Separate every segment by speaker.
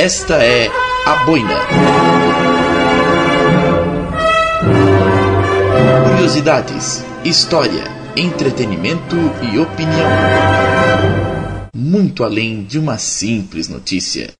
Speaker 1: Esta é a Boina. Curiosidades, história, entretenimento e opinião. Muito além de uma simples notícia.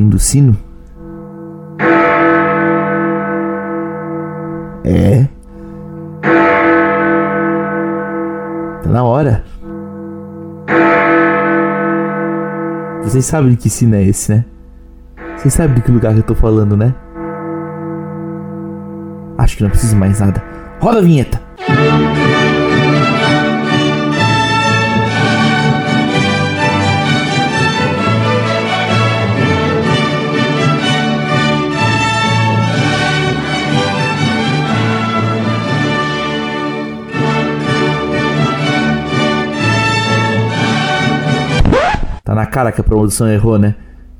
Speaker 2: Tá ouvindo o sino? É. Tá na hora. Vocês sabem que sino é esse, né? Vocês sabem de que lugar que eu tô falando, né? Acho que não preciso mais nada. Roda a vinheta! Cara que a produção errou, né?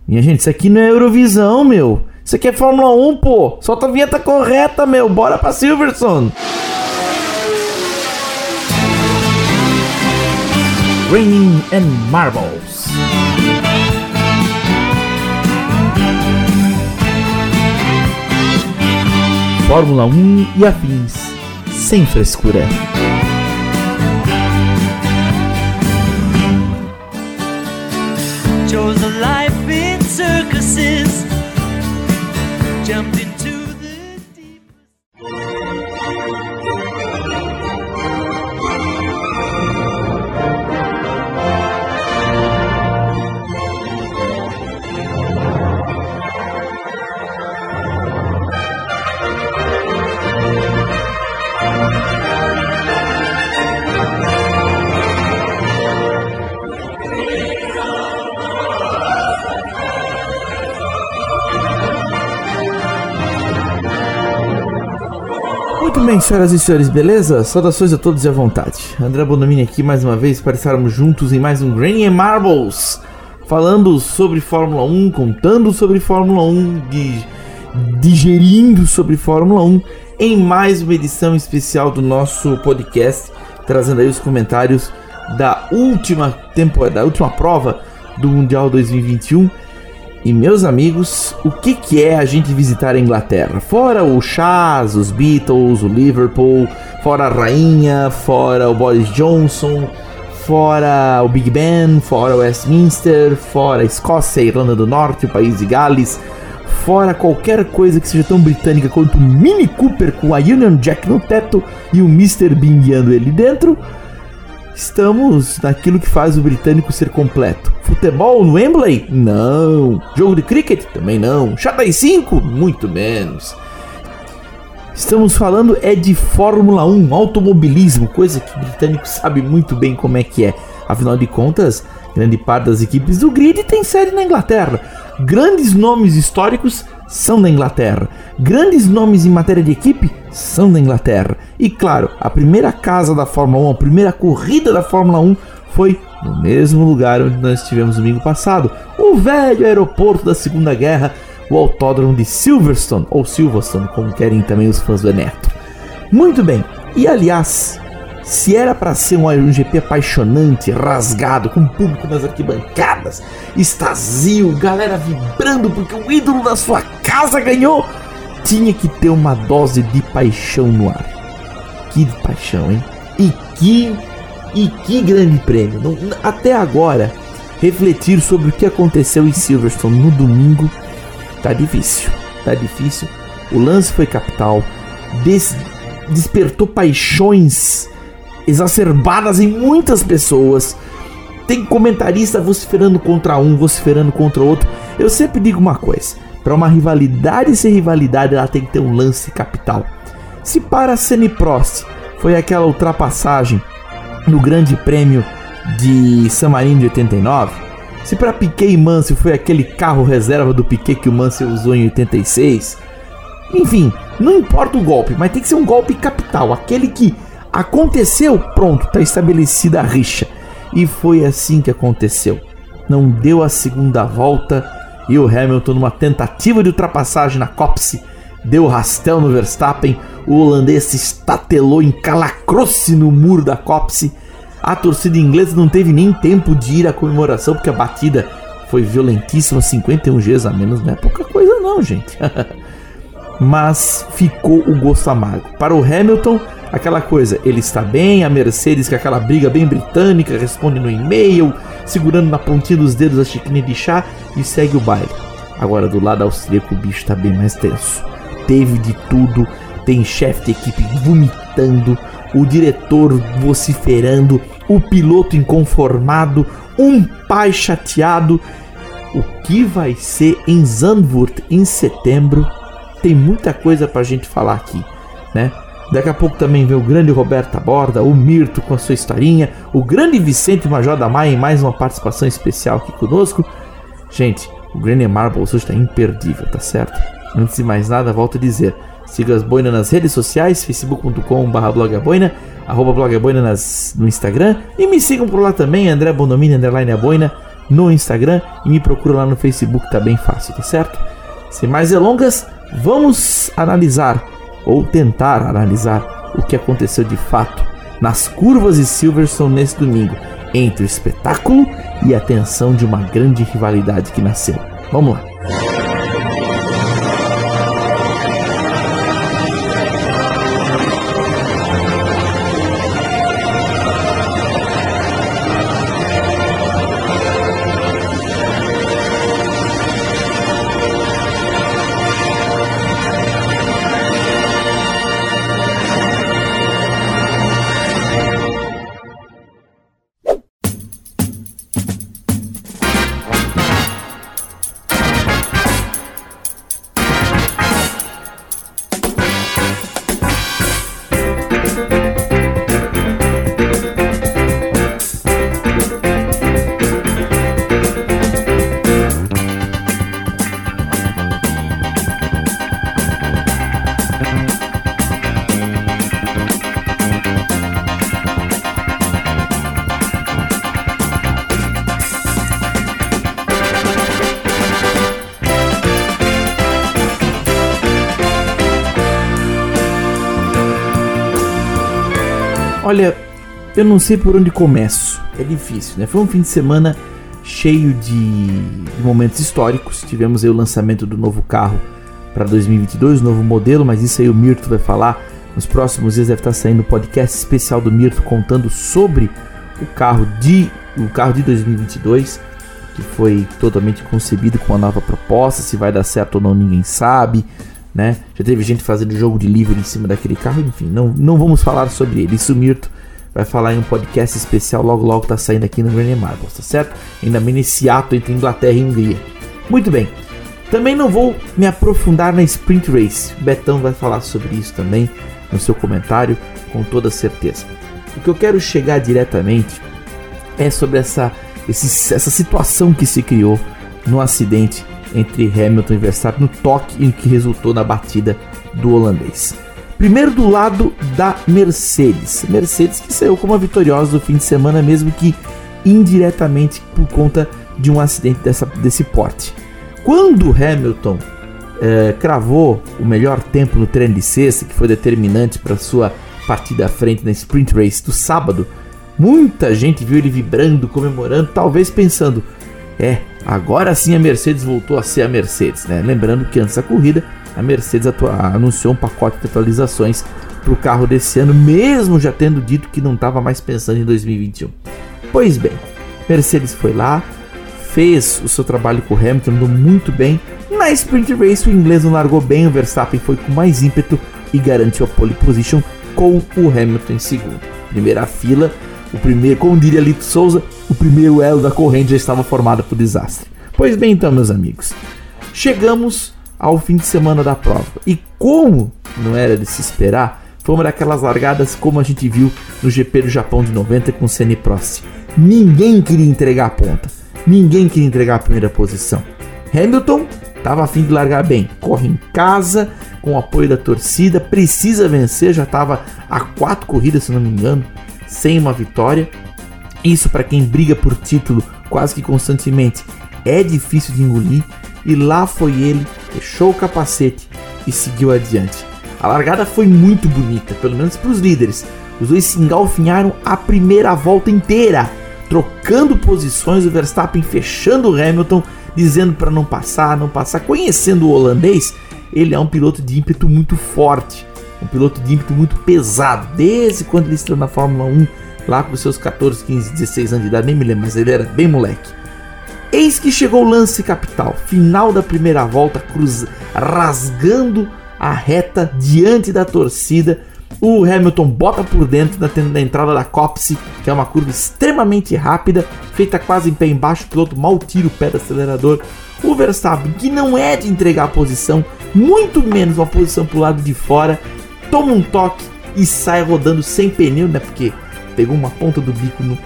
Speaker 2: Minha gente, isso aqui não é Eurovisão, meu. Isso aqui é Fórmula 1, pô. Solta a vinheta correta, meu. Bora pra Silverstone. Raining and Marbles. Fórmula 1 e afins. Sem frescura.
Speaker 3: şarkısız.
Speaker 2: Muito bem, senhoras e senhores, beleza? Saudações a todos e à vontade. André Bonomini aqui mais uma vez para estarmos juntos em mais um Granny and Marbles, falando sobre Fórmula 1, contando sobre Fórmula 1, di- digerindo sobre Fórmula 1, em mais uma edição especial do nosso podcast, trazendo aí os comentários da última temporada, da última prova do Mundial 2021. E meus amigos, o que, que é a gente visitar a Inglaterra? Fora o Chaz, os Beatles, o Liverpool, fora a Rainha, fora o Boris Johnson, fora o Big Ben, fora Westminster, fora a Escócia, a Irlanda do Norte, o país de Gales, fora qualquer coisa que seja tão britânica quanto o Mini Cooper com a Union Jack no teto e o Mr. Bean guiando ele dentro. Estamos naquilo que faz o britânico ser completo. Futebol no Wembley? Não. Jogo de cricket? Também não. Xadrez 5? Muito menos. Estamos falando é de Fórmula 1, automobilismo, coisa que o britânico sabe muito bem como é que é. Afinal de contas, grande parte das equipes do grid tem sede na Inglaterra. Grandes nomes históricos são da Inglaterra. Grandes nomes em matéria de equipe são da Inglaterra. E claro, a primeira casa da Fórmula 1, a primeira corrida da Fórmula 1 foi no mesmo lugar onde nós estivemos domingo passado, o velho aeroporto da Segunda Guerra, o autódromo de Silverstone, ou Silverstone, como querem também os fãs do Eneto. Muito bem, e aliás, se era para ser um, GP apaixonante, rasgado, com público nas arquibancadas, extasio, galera vibrando porque o ídolo da sua casa ganhou, tinha que ter uma dose de paixão no ar. Que paixão, hein? E que e que grande prêmio! Não- até agora, refletir sobre o que aconteceu em Silverstone no domingo tá difícil. Tá difícil. O lance foi capital, des- despertou paixões exacerbadas em muitas pessoas. Tem comentarista vociferando contra um, vociferando contra outro. Eu sempre digo uma coisa: para uma rivalidade ser rivalidade, ela tem que ter um lance capital. Se para e Prost foi aquela ultrapassagem no Grande Prêmio de San Marino de 89, se para Piquet e Mansell foi aquele carro reserva do Piquet que o Mansell usou em 86, enfim, não importa o golpe, mas tem que ser um golpe capital, aquele que aconteceu, pronto, tá estabelecida a rixa. E foi assim que aconteceu. Não deu a segunda volta e o Hamilton, numa tentativa de ultrapassagem na Copse, deu rastel no Verstappen. O holandês se estatelou, encalacrou-se no muro da Copse. A torcida inglesa não teve nem tempo de ir à comemoração, porque a batida foi violentíssima 51 Gs a menos, não é pouca coisa, não, gente. Mas ficou o gosto amargo. Para o Hamilton, aquela coisa, ele está bem, a Mercedes, com aquela briga bem britânica, responde no e-mail, segurando na pontinha dos dedos a chiquinha de chá e segue o baile. Agora, do lado austríaco, o bicho está bem mais tenso. Teve de tudo, tem chefe de equipe vomitando, o diretor vociferando, o piloto inconformado, um pai chateado. O que vai ser em Zandvoort em setembro? Tem muita coisa pra gente falar aqui, né? Daqui a pouco também vem o grande Roberto Borda, o Mirto com a sua historinha, o grande Vicente Major da Maia em mais uma participação especial aqui conosco. Gente, o Granny Marbles hoje está imperdível, tá certo? Antes de mais nada, volto a dizer, siga as boinas nas redes sociais, facebook.com.br blogaboina, arroba blogaboina no Instagram, e me sigam por lá também, André Bonomini, underline a boina, no Instagram, e me procura lá no Facebook, tá bem fácil, tá certo? Sem mais delongas, vamos analisar, ou tentar analisar, o que aconteceu de fato nas curvas de Silverstone nesse domingo, entre o espetáculo e a tensão de uma grande rivalidade que nasceu. Vamos lá. Eu não sei por onde começo. É difícil, né? Foi um fim de semana cheio de, de momentos históricos. Tivemos aí o lançamento do novo carro para 2022, novo modelo, mas isso aí o Mirto vai falar. Nos próximos dias deve estar saindo um podcast especial do Mirto contando sobre o carro de o carro de 2022, que foi totalmente concebido com uma nova proposta, se vai dar certo ou não ninguém sabe, né? Já teve gente fazendo jogo de livro em cima daquele carro, enfim, não, não vamos falar sobre ele. Isso o Mirto vai falar em um podcast especial logo logo tá saindo aqui no Granny Marbles, tá certo? Ainda nesse ato entre Inglaterra e Hungria. Muito bem. Também não vou me aprofundar na Sprint Race. O Betão vai falar sobre isso também no seu comentário, com toda certeza. O que eu quero chegar diretamente é sobre essa, esse, essa situação que se criou no acidente entre Hamilton e Verstappen no toque em que resultou na batida do holandês. Primeiro do lado da Mercedes. Mercedes que saiu como a vitoriosa do fim de semana, mesmo que indiretamente por conta de um acidente dessa, desse porte. Quando Hamilton eh, cravou o melhor tempo no treino de sexta, que foi determinante para sua partida à frente na sprint race do sábado, muita gente viu ele vibrando, comemorando, talvez pensando: é, agora sim a Mercedes voltou a ser a Mercedes, né? Lembrando que antes da corrida a Mercedes anunciou um pacote de atualizações para o carro desse ano, mesmo já tendo dito que não estava mais pensando em 2021. Pois bem, Mercedes foi lá, fez o seu trabalho com o Hamilton, andou muito bem. Na sprint race, o inglês não largou bem, o Verstappen foi com mais ímpeto e garantiu a pole position com o Hamilton em segundo. Primeira fila, o primeiro, como diria Lito Souza, o primeiro elo da corrente já estava formado para o desastre. Pois bem, então, meus amigos, chegamos ao fim de semana da prova. E como não era de se esperar, foi uma daquelas largadas como a gente viu no GP do Japão de 90 com o Senna Prost. Ninguém queria entregar a ponta, ninguém queria entregar a primeira posição. Hamilton estava a fim de largar bem, corre em casa, com o apoio da torcida, precisa vencer, já estava a quatro corridas, se não me engano, sem uma vitória. Isso para quem briga por título quase que constantemente é difícil de engolir. E lá foi ele, fechou o capacete e seguiu adiante. A largada foi muito bonita, pelo menos para os líderes. Os dois se engalfinharam a primeira volta inteira, trocando posições, o Verstappen fechando o Hamilton, dizendo para não passar, não passar. Conhecendo o holandês, ele é um piloto de ímpeto muito forte, um piloto de ímpeto muito pesado, desde quando ele estreou na Fórmula 1, lá com seus 14, 15, 16 anos de idade, nem me lembro, mas ele era bem moleque. Eis que chegou o lance capital, final da primeira volta, cruz rasgando a reta diante da torcida. O Hamilton bota por dentro da, da entrada da Copse, que é uma curva extremamente rápida, feita quase em pé embaixo, o piloto mal tira o pé do acelerador. O Verstappen, que não é de entregar a posição, muito menos uma posição para o lado de fora, toma um toque e sai rodando sem pneu, né? Porque pegou uma ponta do bico no,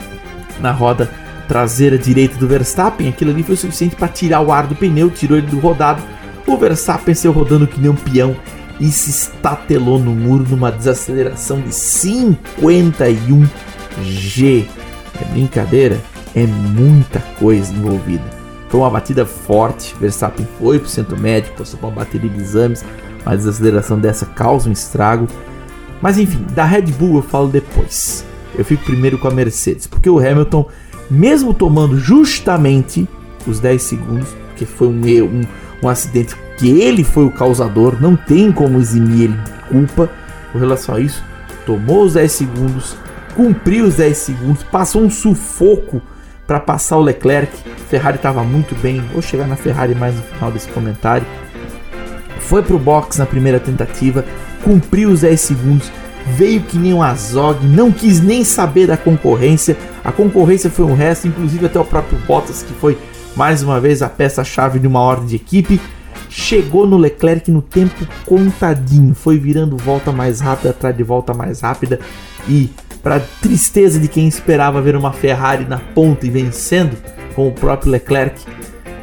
Speaker 2: na roda traseira direita do Verstappen. Aquilo ali foi o suficiente para tirar o ar do pneu, tirou ele do rodado. O Verstappen saiu rodando que nem um peão e se estatelou no muro numa desaceleração de 51 G. É brincadeira? É muita coisa envolvida. Foi uma batida forte. Verstappen foi para o centro médico, passou por uma bateria de exames. Uma desaceleração dessa causa um estrago. Mas enfim, da Red Bull eu falo depois. Eu fico primeiro com a Mercedes, porque o Hamilton, mesmo tomando justamente os 10 segundos, que foi um, um, um acidente que ele foi o causador, não tem como eximir ele de culpa com relação a isso. Tomou os 10 segundos, cumpriu os 10 segundos, passou um sufoco para passar o Leclerc. Ferrari estava muito bem. Vou chegar na Ferrari mais no final desse comentário. Foi pro box na primeira tentativa, cumpriu os 10 segundos, veio que nem um Azog, não quis nem saber da concorrência. A concorrência foi um resto, inclusive até o próprio Bottas, que foi mais uma vez a peça-chave de uma ordem de equipe. Chegou no Leclerc no tempo contadinho, foi virando volta mais rápida atrás de volta mais rápida e para tristeza de quem esperava ver uma Ferrari na ponta e vencendo com o próprio Leclerc,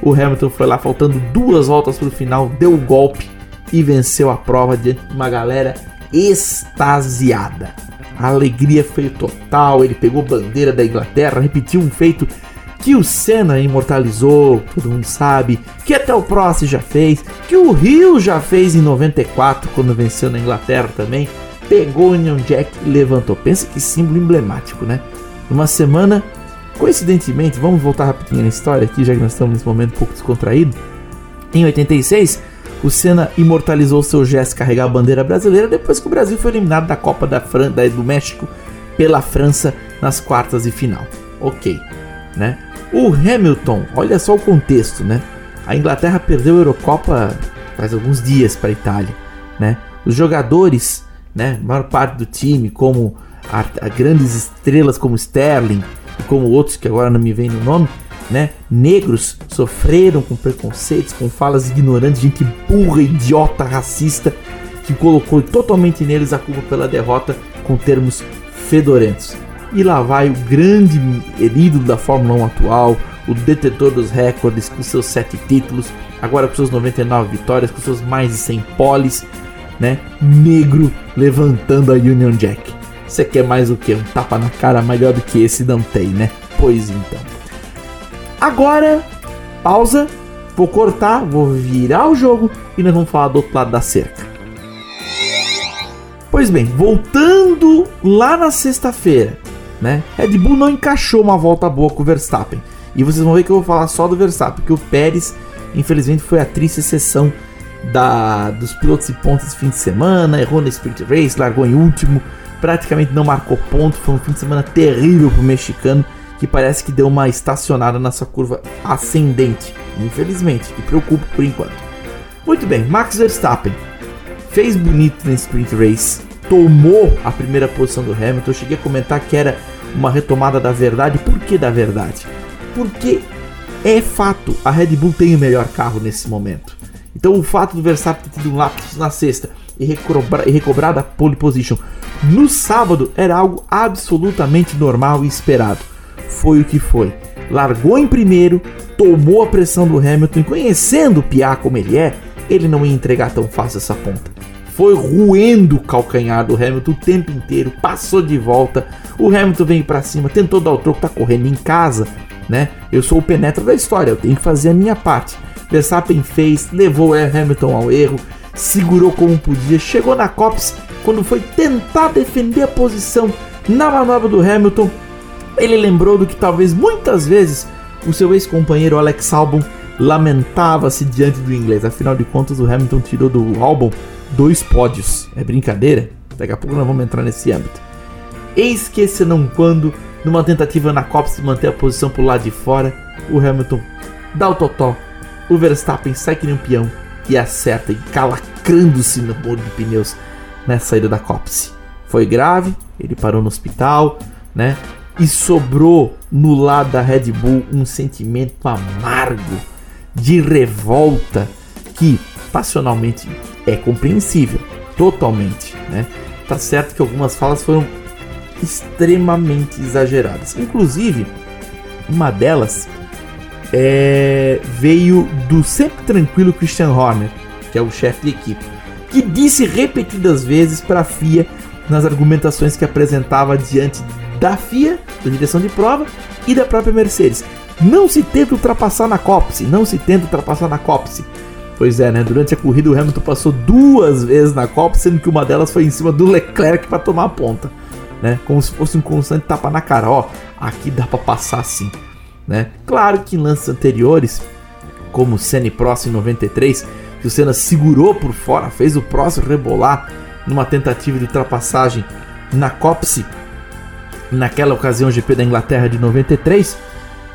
Speaker 2: o Hamilton foi lá faltando duas voltas para o final, deu o golpe e venceu a prova diante de uma galera extasiada. A alegria foi total, ele pegou bandeira da Inglaterra, repetiu um feito que o Senna imortalizou, todo mundo sabe, que até o Prost já fez, que o Rio já fez em 94 quando venceu na Inglaterra também. Pegou o Union Jack e levantou. Pensa que símbolo emblemático, né? Numa semana, coincidentemente, vamos voltar rapidinho na história aqui, já que nós estamos nesse momento um pouco descontraído. Em 86, o Senna imortalizou seu gesto carregar a bandeira brasileira depois que o Brasil foi eliminado da Copa da Fran da, do México pela França nas quartas de final. Ok, né? O Hamilton, olha só o contexto, né? A Inglaterra perdeu a Eurocopa faz alguns dias para a Itália, né? Os jogadores, né, a maior parte do time, como a, a grandes estrelas como Sterling como outros que agora não me vem no nome, né? Negros sofreram com preconceitos, com falas ignorantes, gente burra, idiota, racista, que colocou totalmente neles a culpa pela derrota com termos fedorentos. E lá vai o grande ídolo da Fórmula 1 atual, o detetor dos recordes, com seus 7 títulos, agora com seus 99 vitórias, com seus mais de 100 poles, né? Negro levantando a Union Jack. Você quer mais o que? Um tapa na cara melhor do que esse não tem, né? Pois então. Agora, pausa, vou cortar, vou virar o jogo e nós vamos falar do outro lado da cerca. Pois bem, voltando lá na sexta-feira, né? Red Bull não encaixou uma volta boa com o Verstappen. E vocês vão ver que eu vou falar só do Verstappen, porque o Pérez, infelizmente, foi a triste exceção da, dos pilotos e pontos desse fim de semana, errou na Sprint Race, largou em último, praticamente não marcou ponto, foi um fim de semana terrível pro mexicano, que parece que deu uma estacionada nessa curva ascendente, infelizmente, e preocupa por enquanto. Muito bem, Max Verstappen fez bonito na Sprint Race, tomou a primeira posição do Hamilton. Eu cheguei a comentar que era uma retomada da verdade. Por que da verdade? Porque é fato, a Red Bull tem o melhor carro nesse momento. Então o fato do Verstappen ter tido um lapso na sexta e, e recobrado a pole position no sábado era algo absolutamente normal e esperado. Foi o que foi. Largou em primeiro, tomou a pressão do Hamilton, e conhecendo o Piá como ele é, ele não ia entregar tão fácil essa ponta foi roendo o calcanhar do Hamilton o tempo inteiro, passou de volta. O Hamilton veio para cima, tentou dar o troco, tá correndo em casa, né? Eu sou o penetra da história, eu tenho que fazer a minha parte. Verstappen fez, levou o Hamilton ao erro, segurou como podia, chegou na Copse quando foi tentar defender a posição na manobra do Hamilton. Ele lembrou do que talvez muitas vezes o seu ex-companheiro Alex Albon lamentava-se diante do inglês. Afinal de contas, o Hamilton tirou do Albon dois pódios. É brincadeira? Daqui a pouco nós vamos entrar nesse âmbito. Eis que esse não quando, numa tentativa na Copa de manter a posição pro lado de fora, o Hamilton dá o totó, o Verstappen sai que nem um peão e acerta, encalacrando-se no bolo de pneus na saída da Copse. Foi grave, ele parou no hospital, né? E sobrou no lado da Red Bull um sentimento amargo de revolta que passionalmente é compreensível, totalmente, né? Tá certo que algumas falas foram extremamente exageradas. Inclusive, uma delas é, veio do sempre tranquilo Christian Horner, que é o chefe de equipe, que disse repetidas vezes para a FIA nas argumentações que apresentava diante da FIA, da direção de prova e da própria Mercedes. Não se tenta ultrapassar na Copse, não se tenta ultrapassar na Copse. Pois é, né? Durante a corrida o Hamilton passou duas vezes na Copa, sendo que uma delas foi em cima do Leclerc para tomar a ponta, né? Como se fosse um constante tapa na cara, ó, aqui dá para passar assim, né? Claro que em lances anteriores, como o Senna e Prost em 93, que o Senna segurou por fora, fez o Prost rebolar numa tentativa de ultrapassagem na Copse, naquela ocasião GP da Inglaterra de 93,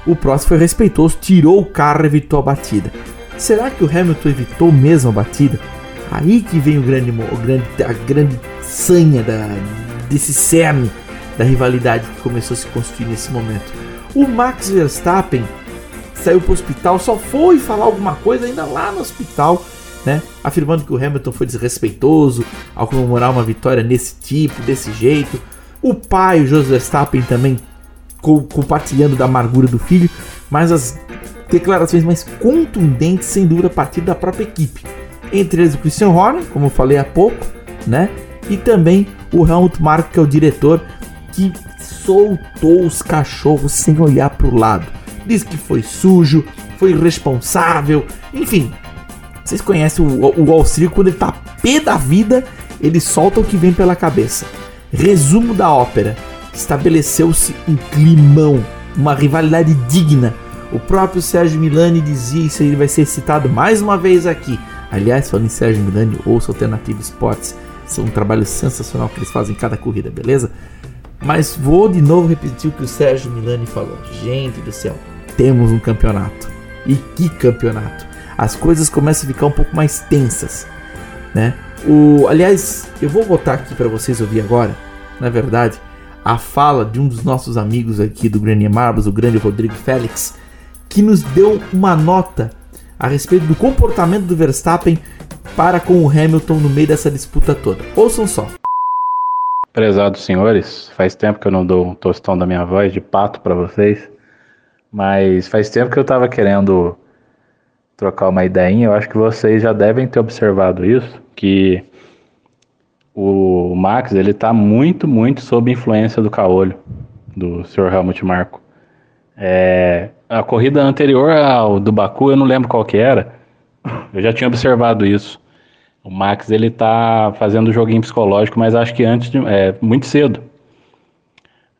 Speaker 2: o Prost foi respeitoso, tirou o carro evitou a batida. Será que o Hamilton evitou mesmo a batida? Aí que vem o grande, o grande, a grande sanha da, desse cerne da rivalidade que começou a se construir nesse momento. O Max Verstappen saiu para o hospital, só foi falar alguma coisa ainda lá no hospital, né? Afirmando que o Hamilton foi desrespeitoso ao comemorar uma vitória nesse tipo, desse jeito. O pai, o José Verstappen, também co compartilhando da amargura do filho, mas as declarações mais contundentes, sem dúvida, a partir da própria equipe. Entre eles o Christian Horner, como eu falei há pouco, né? E também o Helmut Marko, que é o diretor, que soltou os cachorros sem olhar para o lado. Diz que foi sujo, foi irresponsável, enfim. Vocês conhecem o, o Street, quando ele tá pé da vida, ele solta o que vem pela cabeça. Resumo da ópera: estabeleceu-se um climão, uma rivalidade digna o próprio Sérgio Milani dizia isso ele vai ser citado mais uma vez aqui. Aliás, falando em Sérgio Milani, ouça Alternative Sports. Isso é um trabalho sensacional que eles fazem em cada corrida, beleza? Mas vou de novo repetir o que o Sérgio Milani falou. Gente do céu, temos um campeonato. E que campeonato! As coisas começam a ficar um pouco mais tensas, né? O, aliás, eu vou botar aqui para vocês ouvir agora, na verdade, a fala de um dos nossos amigos aqui do Grêmio Marbles, o grande Rodrigo Félix, que nos deu uma nota a respeito do comportamento do Verstappen para com o Hamilton no meio dessa disputa toda. Ouçam só.
Speaker 4: Prezados senhores, faz tempo que eu não dou um tostão da minha voz de pato para vocês, mas faz tempo que eu estava querendo trocar uma ideinha. Eu acho que vocês já devem ter observado isso, que o Max ele está muito, muito sob influência do caolho do Sr. Helmut Marko. É, a corrida anterior ao do Baku, eu não lembro qual que era. Eu já tinha observado isso. O Max ele tá fazendo joguinho psicológico, mas acho que antes de, é muito cedo.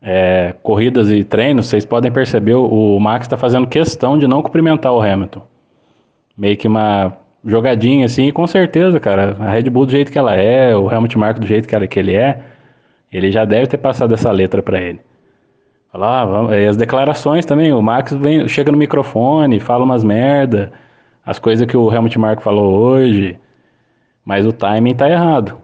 Speaker 4: É, corridas e treinos, vocês podem perceber, o Max está fazendo questão de não cumprimentar o Hamilton. Meio que uma jogadinha assim, e com certeza, cara, a Red Bull do jeito que ela é, o Helmut Marko do jeito que, ela, que ele é, ele já deve ter passado essa letra para ele. Lá, vamos, e as declarações também, o Max vem, chega no microfone, fala umas merda, as coisas que o Helmut Marko falou hoje, mas o timing tá errado.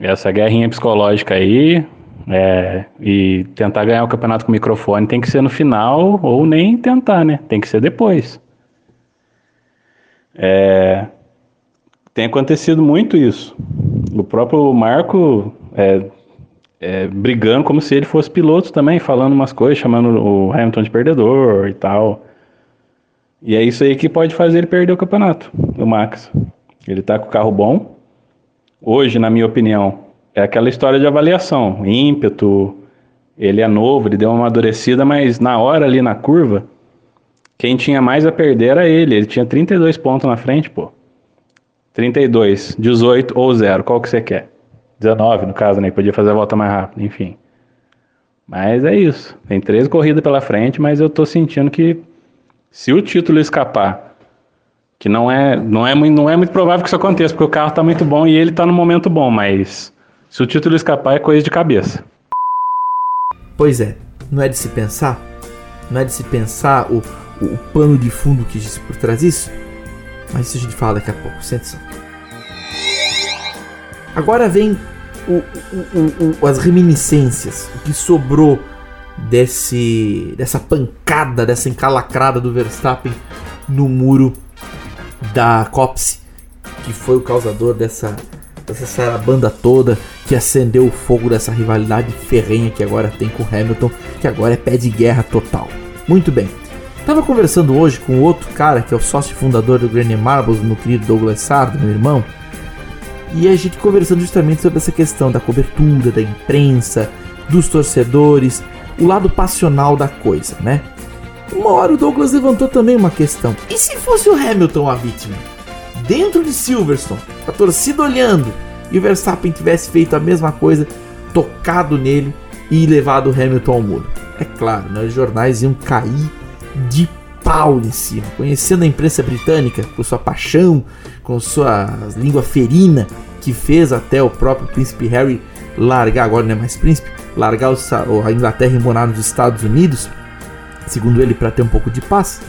Speaker 4: Essa guerrinha psicológica aí, é, e tentar ganhar o campeonato com o microfone tem que ser no final, ou nem tentar, né? Tem que ser depois. É, tem acontecido muito isso. O próprio Marco é, é, brigando como se ele fosse piloto também, falando umas coisas, chamando o Hamilton de perdedor e tal. E é isso aí que pode fazer ele perder o campeonato, o Max. Ele tá com o carro bom, hoje, na minha opinião, é aquela história de avaliação, ímpeto, ele é novo, ele deu uma amadurecida, mas na hora ali na curva, quem tinha mais a perder era ele, ele tinha 32 pontos na frente, pô. 32, 18 ou 0, qual que você quer? 19 no caso, né? Podia fazer a volta mais rápida, enfim. Mas é isso. Tem três corridas pela frente, mas eu tô sentindo que se o título escapar, que não é, não é, não é muito provável que isso aconteça, porque o carro tá muito bom e ele tá no momento bom, mas se o título escapar é coisa de cabeça.
Speaker 2: Pois é, não é de se pensar? Não é de se pensar o, o, pano de fundo que existe por trás disso? Mas isso a gente fala daqui a pouco, sente só. Agora vem o- o- o- as reminiscências, o que sobrou desse, dessa pancada, dessa encalacrada do Verstappen no muro da Copse, que foi o causador dessa, dessa sarabanda toda, que acendeu o fogo dessa rivalidade ferrenha que agora tem com Hamilton, que agora é pé de guerra total. Muito bem. Tava conversando hoje com outro cara, que é o sócio fundador do Granny Marbles, meu querido Douglas Sardo, meu irmão, e a gente conversando justamente sobre essa questão da cobertura, da imprensa, dos torcedores, o lado passional da coisa, né? Uma hora o Douglas levantou também uma questão. E se fosse o Hamilton a vítima? Dentro de Silverstone, a torcida olhando, e o Verstappen tivesse feito a mesma coisa, tocado nele e levado o Hamilton ao muro. É claro, né, os jornais iam cair de pau em cima. Conhecendo a imprensa britânica, com sua paixão, com sua língua ferina, que fez até o próprio príncipe Harry largar, agora não é mais príncipe, largar a Inglaterra e morar nos Estados Unidos, segundo ele, para ter um pouco de paz.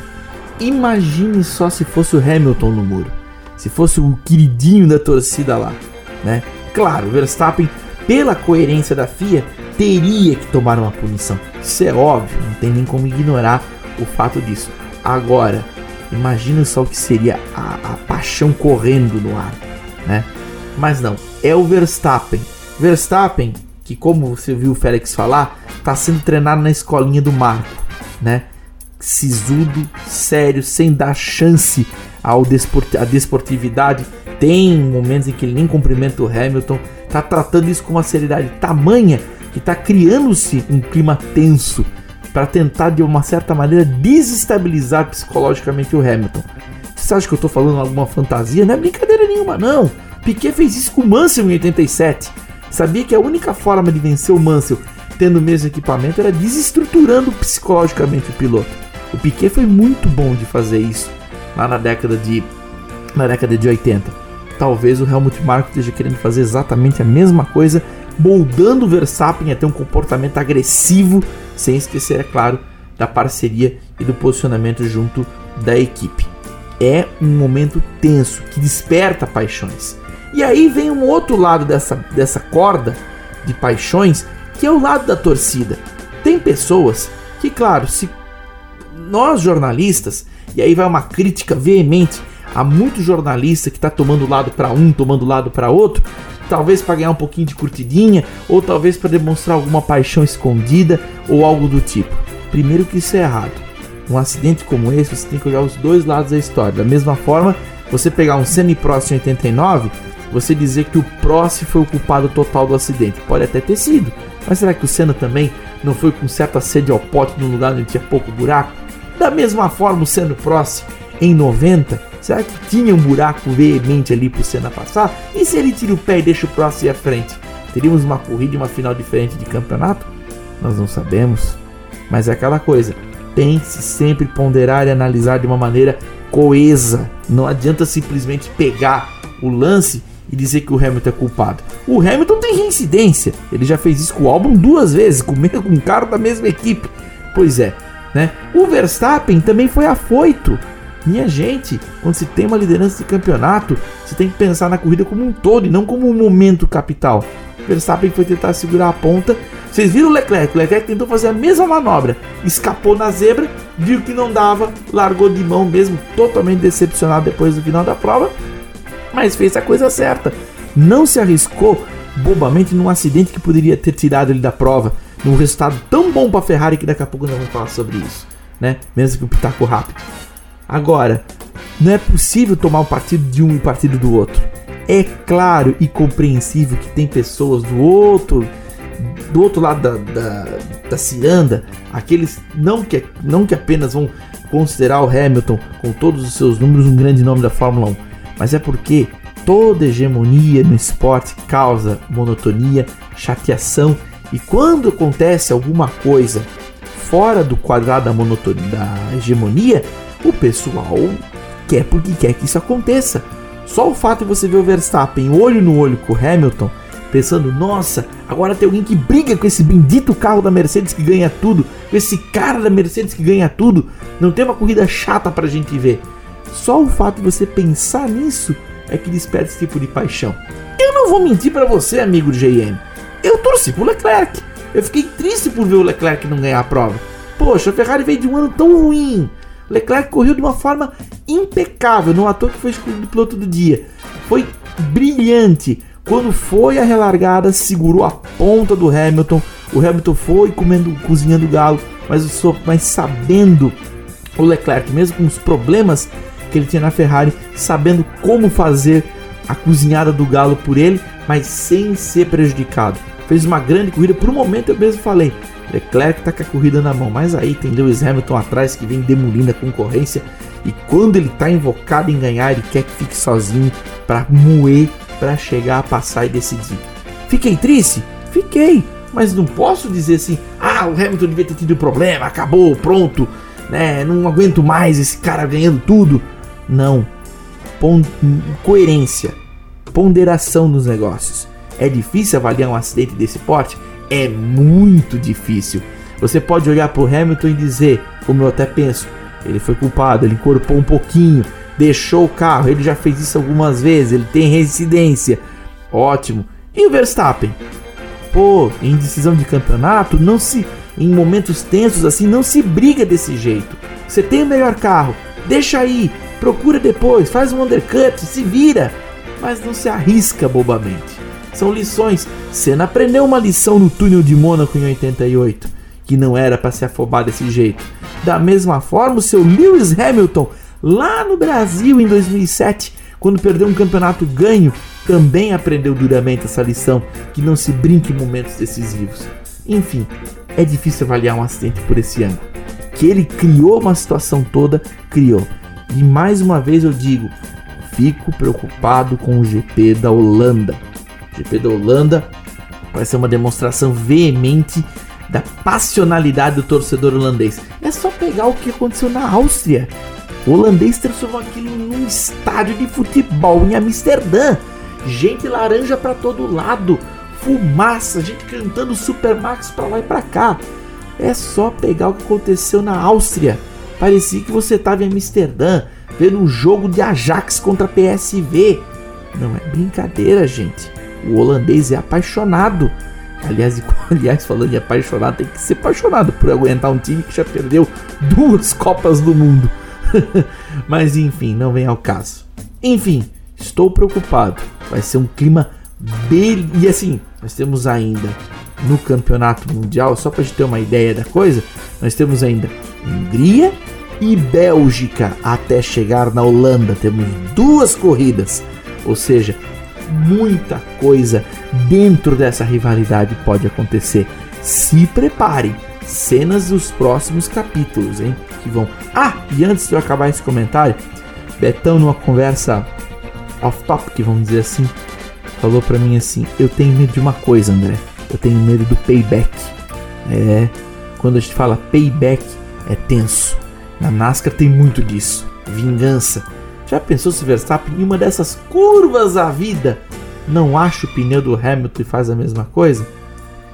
Speaker 2: Imagine só se fosse o Hamilton no muro, se fosse o queridinho da torcida lá, né? Claro, Verstappen, pela coerência da FIA, teria que tomar uma punição. Isso é óbvio, não tem nem como ignorar o fato disso. Agora, imagine só o que seria a, a paixão correndo no ar, né? Mas não, é o Verstappen. Verstappen, que como você viu o Félix falar, está sendo treinado na escolinha do Marco, né? Sisudo, sério, sem dar chance ao à desportividade. Tem momentos em que ele nem cumprimenta o Hamilton, tá tratando isso com uma seriedade tamanha que tá criando-se um clima tenso para tentar de uma certa maneira desestabilizar psicologicamente o Hamilton. Você acha que eu tô falando alguma fantasia? Não é brincadeira nenhuma, não. Piquet fez isso com o Mansell em 87. Sabia que a única forma de vencer o Mansell tendo o mesmo equipamento era desestruturando psicologicamente o piloto. O Piquet foi muito bom de fazer isso lá na década de na década de 80. Talvez o Helmut Marko esteja querendo fazer exatamente a mesma coisa, moldando o Verstappen a ter um comportamento agressivo, sem esquecer, é claro, da parceria e do posicionamento junto da equipe. É um momento tenso que desperta paixões. E aí vem um outro lado dessa, dessa corda de paixões, que é o lado da torcida. Tem pessoas que, claro, se nós jornalistas, e aí vai uma crítica veemente a muito jornalista que está tomando lado para um, tomando lado para outro, talvez para ganhar um pouquinho de curtidinha, ou talvez para demonstrar alguma paixão escondida ou algo do tipo. Primeiro que isso é errado. Um acidente como esse, você tem que olhar os dois lados da história. Da mesma forma, você pegar um semi-Prost em 89, você dizer que o Prost foi o culpado total do acidente. Pode até ter sido. Mas será que o Senna também não foi com certa sede ao pote num lugar onde tinha pouco buraco? Da mesma forma, o Senna Prost em 90, será que tinha um buraco veemente ali pro Senna passar? E se ele tira o pé e deixa o Prost ir à frente? Teríamos uma corrida e uma final diferente de campeonato? Nós não sabemos. Mas é aquela coisa, tem que se sempre ponderar e analisar de uma maneira coesa. Não adianta simplesmente pegar o lance e dizer que o Hamilton é culpado. O Hamilton tem reincidência. Ele já fez isso com o álbum duas vezes, com, um cara da mesma equipe. Pois é, né? O Verstappen também foi afoito. Minha gente, quando se tem uma liderança de campeonato, você tem que pensar na corrida como um todo e não como um momento capital. Verstappen foi tentar segurar a ponta. Vocês viram o Leclerc? O Leclerc tentou fazer a mesma manobra, escapou na zebra, viu que não dava, largou de mão mesmo, totalmente decepcionado depois do final da prova, mas fez a coisa certa. Não se arriscou bobamente num acidente que poderia ter tirado ele da prova, num resultado tão bom para a Ferrari que daqui a pouco nós vamos falar sobre isso, né? Mesmo que o pitaco rápido. Agora, não é possível tomar um partido de um e partido do outro. É claro e compreensível que tem pessoas do outro do outro lado da, da, da ciranda, aqueles não que, não que apenas vão considerar o Hamilton com todos os seus números um grande nome da Fórmula 1, mas é porque toda hegemonia no esporte causa monotonia, chateação e quando acontece alguma coisa fora do quadrado da monotonia, da hegemonia, o pessoal quer porque quer que isso aconteça. Só o fato de você ver o Verstappen olho no olho com o Hamilton, pensando, nossa, agora tem alguém que briga com esse bendito carro da Mercedes que ganha tudo, com esse cara da Mercedes que ganha tudo, não tem uma corrida chata pra gente ver. Só o fato de você pensar nisso é que desperta esse tipo de paixão. Eu não vou mentir para você, amigo do GM. Eu torci pro Leclerc. Eu fiquei triste por ver o Leclerc não ganhar a prova. Poxa, a Ferrari veio de um ano tão ruim. Leclerc correu de uma forma impecável, no ator que foi escolhido piloto do dia. Foi brilhante. Quando foi a relargada, segurou a ponta do Hamilton. O Hamilton foi comendo, cozinhando galo, mas, mas sabendo o Leclerc, mesmo com os problemas que ele tinha na Ferrari, sabendo como fazer a cozinhada do galo por ele, mas sem ser prejudicado. Fez uma grande corrida. Por um momento eu mesmo falei: Leclerc tá com a corrida na mão, mas aí tem Lewis Hamilton atrás que vem demolindo a concorrência. E quando ele tá invocado em ganhar, ele quer que fique sozinho para moer, para chegar a passar e decidir. Fiquei triste? Fiquei, mas não posso dizer assim: ah, o Hamilton devia ter tido problema, acabou, pronto, né? Não aguento mais esse cara ganhando tudo. Não. Pon coerência, ponderação nos negócios. É difícil avaliar um acidente desse porte? É muito difícil. Você pode olhar para o Hamilton e dizer, como eu até penso, ele foi culpado, ele incorporou um pouquinho, deixou o carro, ele já fez isso algumas vezes, ele tem residência. Ótimo. E o Verstappen? Pô, em decisão de campeonato, não se em momentos tensos assim, não se briga desse jeito. Você tem o melhor carro, deixa aí, procura depois, faz um undercut, se vira, mas não se arrisca bobamente. São lições. Senna aprendeu uma lição no túnel de Mônaco em 88, que não era para se afobar desse jeito. Da mesma forma, o seu Lewis Hamilton, lá no Brasil em 2007, quando perdeu um campeonato ganho, também aprendeu duramente essa lição, que não se brinque em momentos decisivos. Enfim, é difícil avaliar um acidente por esse ângulo. Que ele criou uma situação toda, criou. E mais uma vez eu digo, fico preocupado com o GP da Holanda. GP da Holanda vai ser uma demonstração veemente da passionalidade do torcedor holandês. É só pegar o que aconteceu na Áustria. O holandês transformou aquilo num estádio de futebol em Amsterdã. Gente laranja para todo lado, fumaça, gente cantando Supermax para lá e para cá. É só pegar o que aconteceu na Áustria. Parecia que você estava em Amsterdã, vendo um jogo de Ajax contra PSV. Não é brincadeira, gente. O holandês é apaixonado. Aliás, aliás, falando de apaixonado, tem que ser apaixonado por aguentar um time que já perdeu duas Copas do Mundo. Mas enfim, não vem ao caso. Enfim, estou preocupado. Vai ser um clima bem. E assim, nós temos ainda no campeonato mundial, só para gente ter uma ideia da coisa, nós temos ainda Hungria e Bélgica até chegar na Holanda. Temos duas corridas, ou seja, muita coisa dentro dessa rivalidade pode acontecer. Se preparem, cenas dos próximos capítulos, hein? Que vão. Ah, e antes de eu acabar esse comentário, Betão numa conversa off topic, vamos dizer assim, falou para mim assim: "Eu tenho medo de uma coisa, André. Eu tenho medo do payback". É, quando a gente fala payback, é tenso. Na NASCAR tem muito disso. Vingança. Já pensou se Verstappen em uma dessas curvas da vida não acha o pneu do Hamilton e faz a mesma coisa?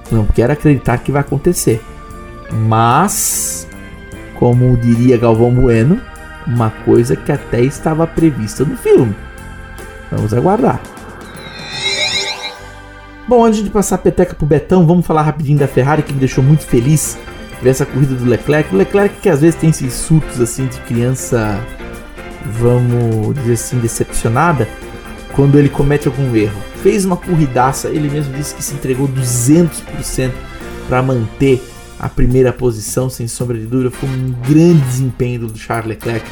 Speaker 2: Não quero acreditar que vai acontecer. Mas, como diria Galvão Bueno, uma coisa que até estava prevista no filme. Vamos aguardar. Bom, antes de passar a peteca pro Betão, vamos falar rapidinho da Ferrari que me deixou muito feliz ver essa corrida do Leclerc. O Leclerc que às vezes tem esses surtos assim de criança, vamos dizer assim, decepcionada quando ele comete algum erro. Fez uma corridaça, ele mesmo disse que se entregou 200% para manter a primeira posição, sem sombra de dúvida. Foi um grande desempenho do Charles Leclerc.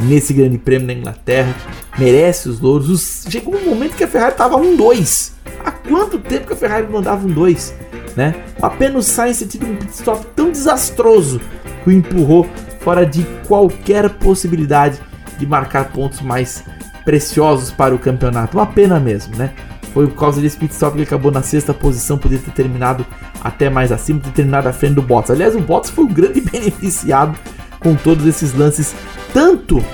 Speaker 2: nesse grande prêmio da Inglaterra, merece os louros. Os- Chegou um momento que a Ferrari estava 1-2. Há quanto tempo que a Ferrari não dava um 2? Né? Apenas o Sainz ter tido um pit stop tão desastroso que o empurrou fora de qualquer possibilidade de marcar pontos mais preciosos para o campeonato. Uma pena mesmo, né? Foi por causa desse pit stop que acabou na sexta posição, poderia ter terminado até mais acima, ter terminado à frente do Bottas. Aliás, o Bottas foi o grande beneficiado com todos esses lances, tanto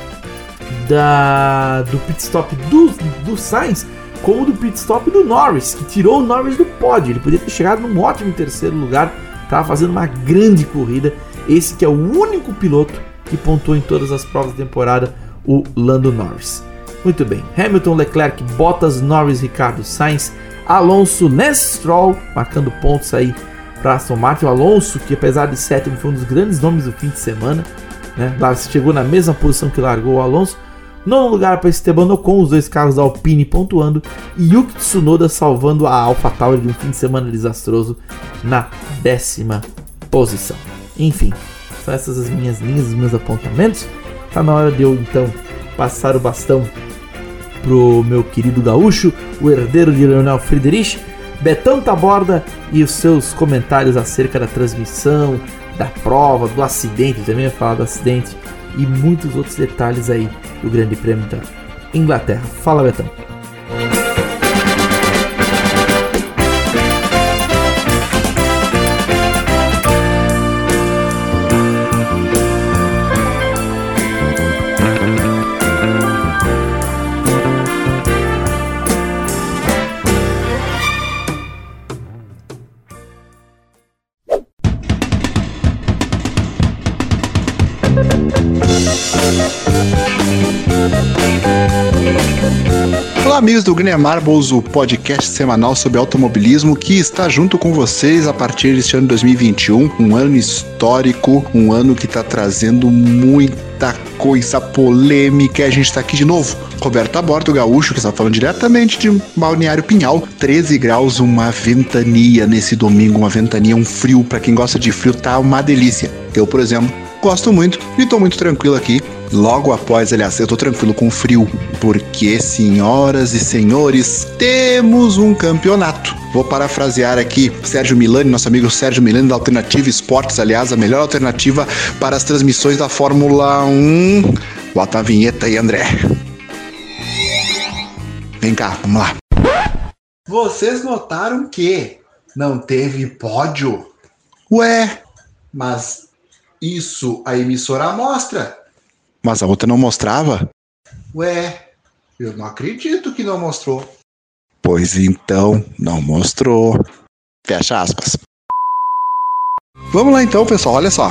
Speaker 2: da do pit stop do, do Sainz, como do pit stop do Norris, que tirou o Norris do pódio. Ele poderia ter chegado num ótimo terceiro lugar, estava fazendo uma grande corrida. Esse que é o único piloto que pontuou em todas as provas da temporada, o Lando Norris. Muito bem, Hamilton, Leclerc, Bottas, Norris, Ricardo, Sainz, Alonso, Lance Stroll, marcando pontos aí para Aston Martin. O Alonso, que apesar de sétimo foi um dos grandes nomes do fim de semana, né? Lá chegou na mesma posição que largou o Alonso. Nono lugar para Esteban Ocon, os dois carros da Alpine pontuando. E Yuki Tsunoda salvando a AlphaTauri de um fim de semana desastroso na décima posição. Enfim, são essas as minhas linhas, os meus apontamentos. Tá na hora de eu então passar o bastão pro meu querido gaúcho, o herdeiro de Leonel Friedrich, Betão Taborda e os seus comentários acerca da transmissão, da prova, do acidente, também ia falar do acidente e muitos outros detalhes aí do Grande Prêmio da Inglaterra. Fala, Betão.
Speaker 5: Amigos do Green Marbles, o podcast semanal sobre automobilismo que está junto com vocês a partir deste ano 2021, um ano histórico, um ano que está trazendo muita coisa polêmica. A gente está aqui de novo. Roberto Aborto, gaúcho, que está falando diretamente de Balneário Pinhal, 13 graus, uma ventania nesse domingo, uma ventania, um frio. Para quem gosta de frio, tá uma delícia. Eu, por exemplo, gosto muito e tô muito tranquilo aqui. Logo após, aliás, eu tô tranquilo com o frio, porque, senhoras e senhores, temos um campeonato. Vou parafrasear aqui Sérgio Milani, nosso amigo Sérgio Milani da Alternativa Esportes, aliás, a melhor alternativa para as transmissões da Fórmula 1. Bota a vinheta aí, André. Vem cá, vamos lá. Vocês notaram que não teve pódio? Ué, mas isso a emissora mostra. Mas a outra não mostrava? Ué, eu não acredito que não mostrou. Pois então, não mostrou. Fecha aspas. Vamos lá então, pessoal, olha só.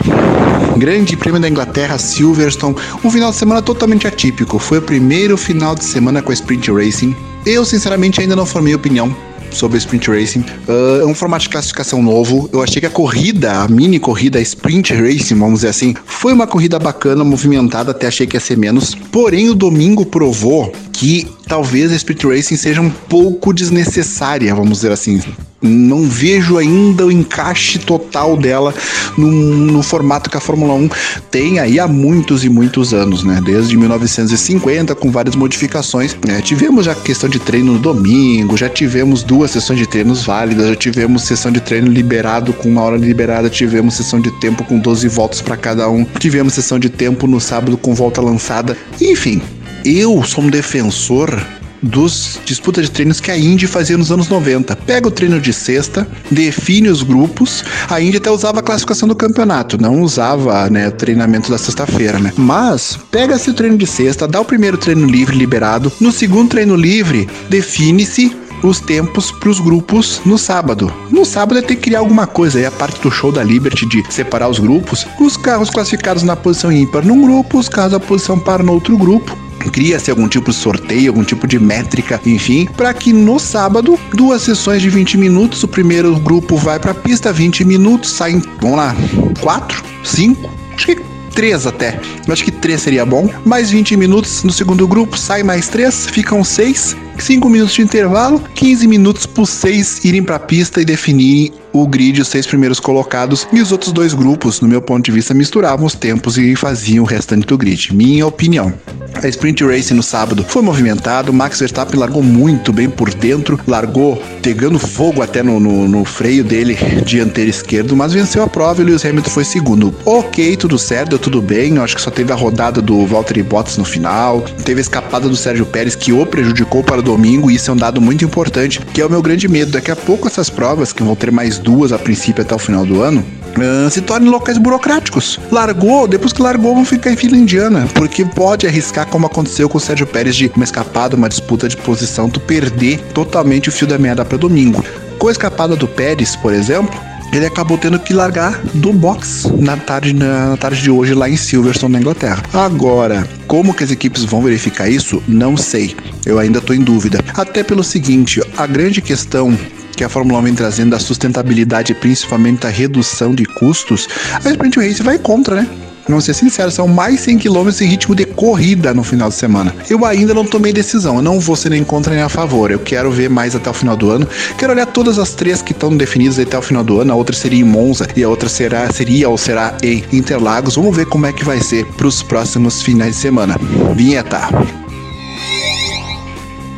Speaker 5: Grande Prêmio da Inglaterra, Silverstone, um final de semana totalmente atípico. Foi o primeiro final de semana com a Sprint Racing. Eu, sinceramente, ainda não formei opinião sobre Sprint Racing. Uh, é um formato de classificação novo. Eu achei que a corrida, a mini corrida, a Sprint Racing, vamos dizer assim, foi uma corrida bacana, movimentada, até achei que ia ser menos. Porém, o domingo provou que talvez a Sprint Racing seja um pouco desnecessária, vamos dizer assim. Não vejo ainda o encaixe total dela no, no, formato que a Fórmula 1 tem aí há muitos e muitos anos, né? Desde 1950, com várias modificações. Né? Tivemos já questão de treino no domingo, já tivemos duas sessões de treinos válidas, já tivemos sessão de treino liberado com uma hora liberada, tivemos sessão de tempo com 12 voltas para cada um, tivemos sessão de tempo no sábado com volta lançada. Enfim, eu sou um defensor dos disputas de treinos que a Indy fazia nos anos 90. Pega o treino de sexta, define os grupos. A Indy até usava a classificação do campeonato, não usava né, o treinamento da sexta-feira, né? Mas pega-se o treino de sexta, dá o primeiro treino livre liberado. No segundo treino livre, define-se os tempos para os grupos no sábado. No sábado é ter que criar alguma coisa aí, a parte do show da Liberty de separar os grupos. Os carros classificados na posição ímpar num grupo, os carros da posição par no outro grupo cria-se algum tipo de sorteio, algum tipo de métrica, enfim, para que no sábado, duas sessões de 20 minutos, o primeiro grupo vai para a pista, 20 minutos, saem, vamos lá, quatro, cinco, acho que três até. Eu acho que três seria bom. Mais 20 minutos no segundo grupo, sai mais três, ficam seis. 5 minutos de intervalo, 15 minutos para os seis irem para a pista e definirem o grid, os seis primeiros colocados, e os outros dois grupos, no meu ponto de vista, misturavam os tempos e faziam o restante do grid. Minha opinião. A Sprint Race no sábado foi movimentado, Max Verstappen largou muito bem por dentro, largou pegando fogo até no, no, no freio dele dianteiro esquerdo, mas venceu a prova e Lewis Hamilton foi segundo. Ok, tudo certo, tudo bem, acho que só teve a rodada do Valtteri Bottas no final, teve a escapada do Sérgio Pérez que o prejudicou para domingo, e isso é um dado muito importante, que é o meu grande medo. Daqui a pouco essas provas, que vão ter mais duas a princípio até o final do ano, uh, se tornem locais burocráticos. Largou, depois que largou, vão ficar em fila indiana, porque pode arriscar, como aconteceu com o Sérgio Pérez, de uma escapada, uma disputa de posição, tu perder totalmente o fio da meada para domingo. Com a escapada do Pérez, por exemplo, ele acabou tendo que largar do box na tarde, na tarde de hoje lá em Silverstone, na Inglaterra. Agora, como que as equipes vão verificar isso? Não sei. Eu ainda estou em dúvida. Até pelo seguinte, a grande questão que a Fórmula 1 vem trazendo da sustentabilidade, principalmente da redução de custos, a Sprint Race vai contra, né? Vamos ser sinceros, são mais 100 km em ritmo de corrida no final de semana. Eu ainda não tomei decisão, eu não vou ser nem contra nem a favor. Eu quero ver mais até o final do ano. Quero olhar todas as três que estão definidas até o final do ano. A outra seria em Monza e a outra será, seria ou será em Interlagos. Vamos ver como é que vai ser para os próximos finais de semana. Vinheta.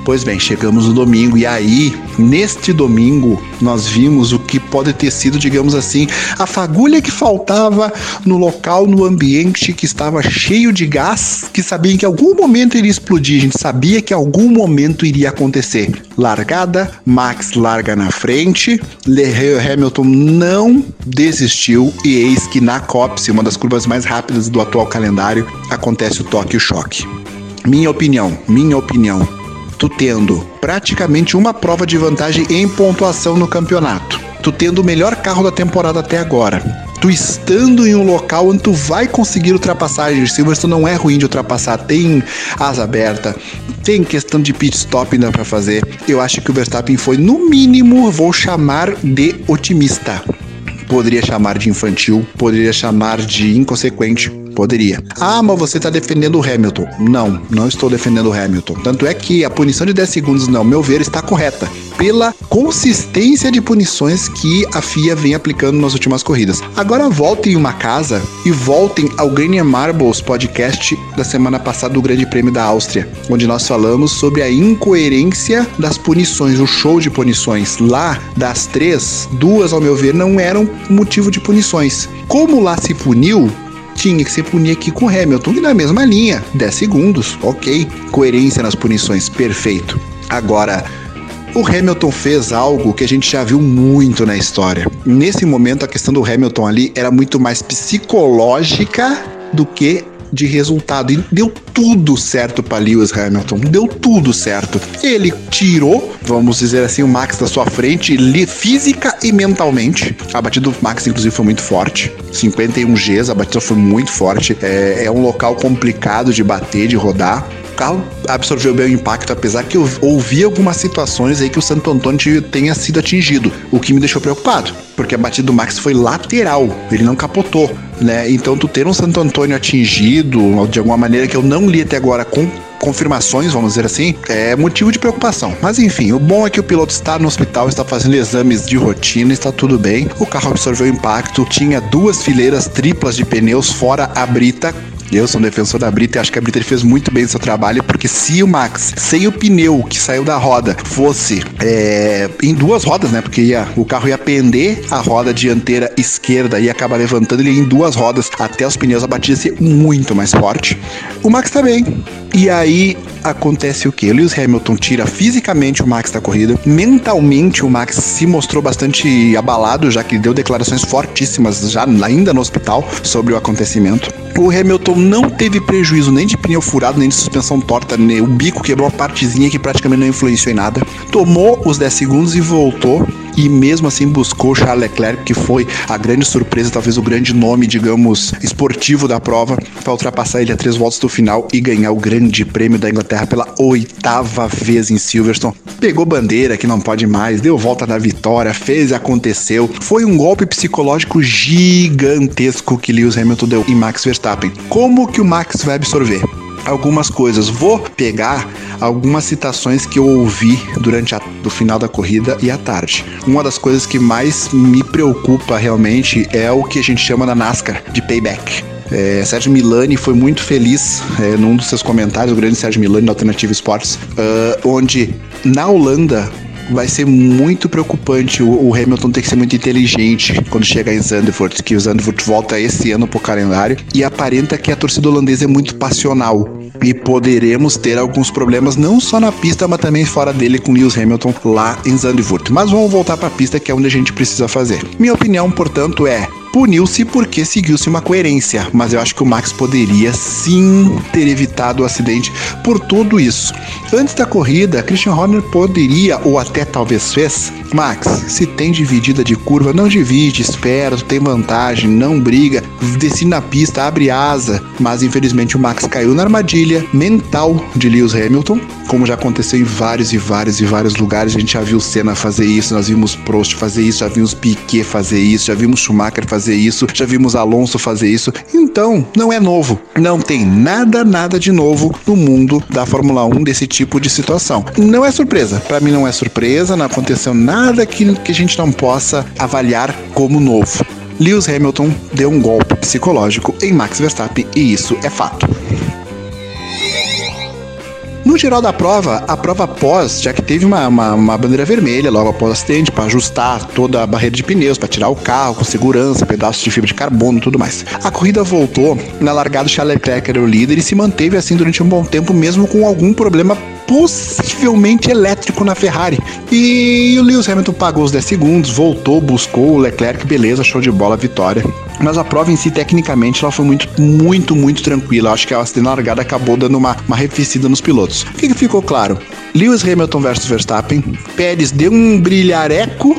Speaker 5: Pois bem, chegamos no domingo e aí, neste domingo, nós vimos o que pode ter sido, digamos assim, a fagulha que faltava no local, no ambiente que estava cheio de gás, que sabia que em algum momento iria explodir. A gente sabia que em algum momento iria acontecer. Largada, Max larga na frente, Hamilton não desistiu e eis que na Copse, uma das curvas mais rápidas do atual calendário, acontece o toque e o choque. Minha opinião, minha opinião, tu tendo praticamente uma prova de vantagem em pontuação no campeonato, tu tendo o melhor carro da temporada até agora, tu estando em um local onde tu vai conseguir ultrapassagem, Silverstone não é ruim de ultrapassar, tem asa aberta, tem questão de pit stop ainda para fazer. Eu acho que o Verstappen foi no mínimo, vou chamar de otimista. Poderia chamar de infantil, poderia chamar de inconsequente, Poderia. Ah, mas você está defendendo o Hamilton. Não, não estou defendendo o Hamilton. Tanto é que a punição de 10 segundos, não, meu ver, está correta. Pela consistência de punições que a FIA vem aplicando nas últimas corridas. Agora voltem uma casa e voltem ao Green Marbles podcast da semana passada do Grande Prêmio da Áustria, onde nós falamos sobre a incoerência das punições, o show de punições. Lá, das três, duas, ao meu ver, não eram motivo de punições. Como lá se puniu, tinha que ser punir aqui com Hamilton, e na mesma linha, 10 segundos, ok. Coerência nas punições, perfeito. Agora, o Hamilton fez algo que a gente já viu muito na história. Nesse momento, a questão do Hamilton ali era muito mais psicológica do que de resultado. E deu tudo certo para Lewis Hamilton. Deu tudo certo. Ele tirou, vamos dizer assim, o Max da sua frente, física e mentalmente. A batida do Max, inclusive, foi muito forte. 51 Gs, a batida foi muito forte. É, é um local complicado de bater, de rodar o carro absorveu bem o impacto, apesar que eu ouvi algumas situações aí que o Santo Antônio tenha sido atingido, o que me deixou preocupado, porque a batida do Max foi lateral, ele não capotou, né? Então tu ter um Santo Antônio atingido de alguma maneira que eu não li até agora com confirmações, vamos dizer assim, é motivo de preocupação. Mas enfim, o bom é que o piloto está no hospital, está fazendo exames de rotina, está tudo bem. O carro absorveu o impacto, tinha duas fileiras triplas de pneus fora a brita, eu sou um defensor da Brita e acho que a Brita fez muito bem seu trabalho, porque se o Max, sem o pneu que saiu da roda, fosse é, em duas rodas, né? Porque ia, o carro ia pender a roda dianteira esquerda e acabar levantando ele em duas rodas até os pneus, a batida ser muito mais forte. O Max tá bem. E aí acontece o que? Lewis Hamilton tira fisicamente o Max da corrida, mentalmente o Max se mostrou bastante abalado, já que deu declarações fortíssimas já ainda no hospital sobre o acontecimento. O Hamilton não teve prejuízo nem de pneu furado, nem de suspensão torta, nem o bico quebrou uma partezinha que praticamente não influenciou em nada. Tomou os 10 segundos e voltou. E mesmo assim buscou Charles Leclerc, que foi a grande surpresa, talvez o grande nome, digamos, esportivo da prova, para ultrapassar ele a três voltas do final e ganhar o grande prêmio da Inglaterra pela oitava vez em Silverstone. Pegou bandeira que não pode mais, deu volta na vitória, fez e aconteceu. Foi um golpe psicológico gigantesco que Lewis Hamilton deu em Max Verstappen. Como que o Max vai absorver? Algumas coisas. Vou pegar algumas citações que eu ouvi durante o final da corrida e à tarde. Uma das coisas que mais me preocupa realmente é o que a gente chama na NASCAR de payback. É, Sérgio Milani foi muito feliz é, num dos seus comentários, o grande Sérgio Milani da Alternativa Esportes, uh, onde na Holanda vai ser muito preocupante o, o, Hamilton ter que ser muito inteligente quando chegar em Zandvoort, que o Zandvoort volta esse ano pro calendário e aparenta que a torcida holandesa é muito passional e poderemos ter alguns problemas não só na pista, mas também fora dele com Lewis Hamilton lá em Zandvoort. Mas vamos voltar para a pista que é onde a gente precisa fazer. Minha opinião, portanto, é puniu-se porque seguiu-se uma coerência, mas eu acho que o Max poderia sim ter evitado o acidente por tudo isso. Antes da corrida, Christian Horner poderia, ou até talvez fez, Max, se tem dividida de curva, não divide, espera, tu tem vantagem, não briga, desce na pista, abre asa, mas infelizmente o Max caiu na armadilha mental de Lewis Hamilton, como já aconteceu em vários e vários e vários lugares, a gente já viu Senna fazer isso, nós vimos Prost fazer isso, já vimos Piquet fazer isso, já vimos Schumacher fazer isso, já vimos Alonso fazer isso. Então, não é novo. Não tem nada, nada de novo no mundo da Fórmula 1 desse tipo de situação. Não é surpresa. Para mim não é surpresa, não aconteceu nada que, que a gente não possa avaliar como novo. Lewis Hamilton deu um golpe psicológico em Max Verstappen e isso é fato. No geral da prova, a prova pós, já que teve uma, uma, uma bandeira vermelha logo após o acidente, para ajustar toda a barreira de pneus, para tirar o carro com segurança, pedaços de fibra de carbono e tudo mais. A corrida voltou, na largada Charles Leclerc era o líder e se manteve assim durante um bom tempo, mesmo com algum problema possivelmente elétrico na Ferrari. E o Lewis Hamilton pagou os 10 segundos, voltou, buscou o Leclerc, beleza, show de bola, vitória. Mas a prova em si, tecnicamente, ela foi muito, muito, muito tranquila. Acho que a na largada acabou dando uma, uma arrefecida nos pilotos. O que, que ficou claro? Lewis Hamilton versus Verstappen. Pérez deu um brilhareco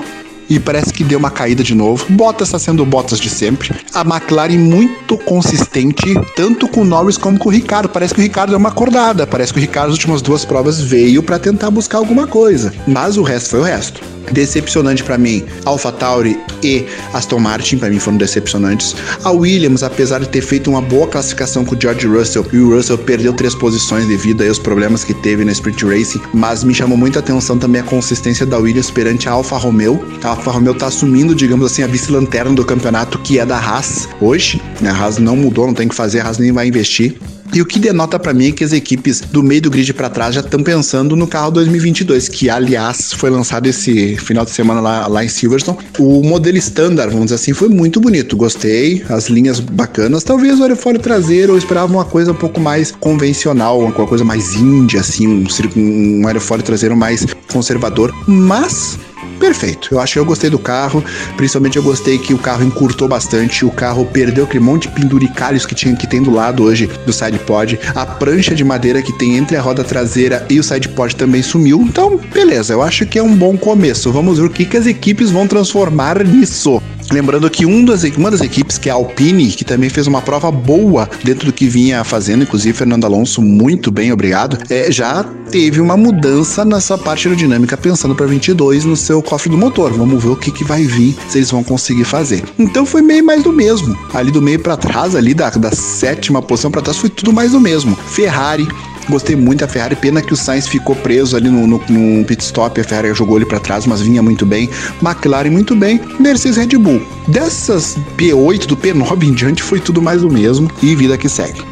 Speaker 5: e parece que deu uma caída de novo. Bottas está sendo Bottas de sempre. A McLaren muito consistente, tanto com o Norris como com o Ricardo. Parece que o Ricardo deu uma acordada. Parece que o Ricardo, nas últimas duas provas, veio para tentar buscar alguma coisa. Mas o resto foi o resto. Decepcionante para mim, AlphaTauri e Aston Martin para mim foram decepcionantes. A Williams, apesar de ter feito uma boa classificação com o George Russell, e o Russell perdeu três posições devido aos problemas que teve na Sprint Racing, mas me chamou muita atenção também a consistência da Williams perante a Alfa Romeo. A Alfa Romeo tá assumindo, digamos assim, a vice-lanterna do campeonato que é da Haas hoje. A Haas não mudou, não tem que fazer, a Haas nem vai investir. E o que denota para mim é que as equipes do meio do grid para trás já estão pensando no carro 2022, que aliás foi lançado esse final de semana lá, lá em Silverstone. O modelo standard, vamos dizer assim, foi muito bonito. Gostei, as linhas bacanas. Talvez o aerofólio traseiro eu esperava uma coisa um pouco mais convencional, uma coisa mais índia, assim, um, um aerofólio traseiro mais conservador. Mas perfeito. Eu acho que eu gostei do carro, principalmente eu gostei que o carro encurtou bastante, o carro perdeu aquele monte de penduricalhos que tinha que tem do lado hoje do sidepod, a prancha de madeira que tem entre a roda traseira e o sidepod também sumiu. Então, beleza, eu acho que é um bom começo. Vamos ver o que, que as equipes vão transformar nisso. Lembrando que um das, uma das equipes, que é a Alpine, que também fez uma prova boa dentro do que vinha fazendo, inclusive Fernando Alonso, muito bem, obrigado, é, já teve uma mudança nessa parte aerodinâmica, pensando para 22 no seu cofre do motor. Vamos ver o que, que vai vir, se eles vão conseguir fazer. Então foi meio mais do mesmo. Ali do meio para trás, ali da, da sétima posição para trás, foi tudo mais do mesmo. Ferrari, Gostei muito da Ferrari, pena que o Sainz ficou preso ali no, no, no pit stop, a Ferrari jogou ele para trás, mas vinha muito bem. McLaren muito bem, Mercedes Red Bull. Dessas P8 do P9 em diante foi tudo mais do mesmo e vida que segue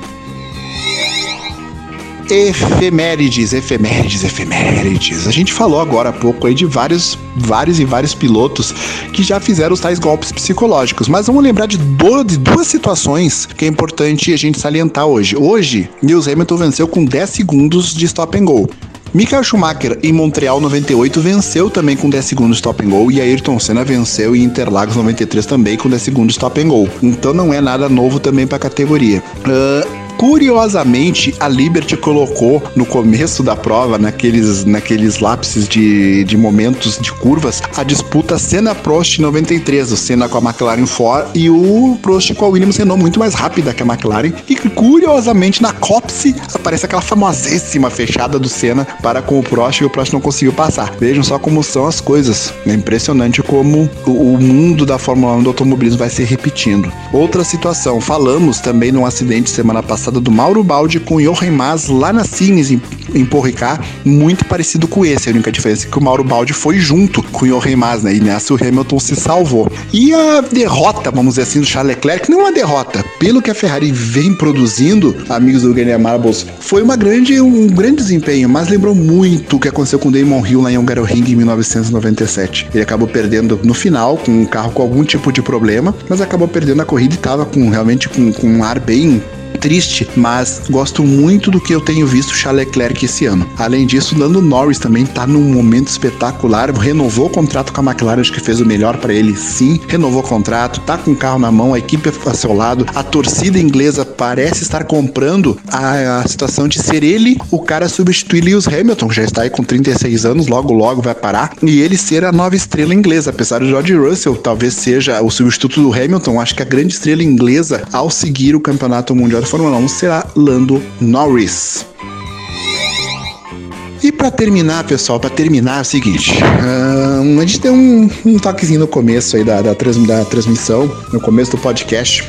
Speaker 5: efemérides, efemérides, efemérides. A gente falou agora há pouco aí de vários, vários e vários pilotos que já fizeram os tais golpes psicológicos, mas vamos lembrar de, do, de duas situações que é importante a gente salientar hoje. Hoje, Lewis Hamilton venceu com 10 segundos de stop and go. Michael Schumacher em Montreal 98 venceu também com 10 segundos stop and go e Ayrton Senna venceu em Interlagos 93 também com 10 segundos stop and go. Então não é nada novo também para a categoria. Uh, curiosamente a Liberty colocou no começo da prova, naqueles, naqueles lápis de, de momentos de curvas, a disputa Senna-Prost 93, o Senna com a McLaren Ford e o Prost com a Williams Renault muito mais rápida que a McLaren. E curiosamente na Copse aparece aquela famosíssima fechada do Senna para com o Prost e o Prost não conseguiu passar. Vejam só como são as coisas. É impressionante como o, o mundo da Fórmula 1 do automobilismo vai se repetindo. Outra situação, falamos também num acidente semana passada do Mauro Baldi com o Johan Mas lá na Cines em, em Porricá, muito parecido com esse. A única diferença é que o Mauro Baldi foi junto com o Johan Mas, né? E nessa o Hamilton se salvou. E a derrota, vamos dizer assim, do Charles Leclerc, não é uma derrota. Pelo que a Ferrari vem produzindo, amigos do Guilherme Marbles, foi uma grande, um grande desempenho, mas lembrou muito o que aconteceu com o Damon Hill lá em Hungaroring em 1997. Ele acabou perdendo no final, com um carro com algum tipo de problema, mas acabou perdendo a corrida e estava com, realmente com, com um ar bem triste, mas gosto muito do que eu tenho visto Charles Leclerc esse ano. Além disso, Lando Norris também tá num momento espetacular, renovou o contrato com a McLaren, acho que fez o melhor para ele, sim, renovou o contrato, tá com o carro na mão, a equipe a seu lado, a torcida inglesa parece estar comprando a, a situação de ser ele o cara substituir Lewis Hamilton, que já está aí com 36 anos, logo logo vai parar, e ele ser a nova estrela inglesa, apesar de George Russell talvez seja o substituto do Hamilton, acho que a grande estrela inglesa ao seguir o campeonato mundial de Fórmula 1 será Lando Norris. E para terminar, pessoal, para terminar é o seguinte: uh, a gente deu um, um toquezinho no começo aí da, da, da transmissão, no começo do podcast.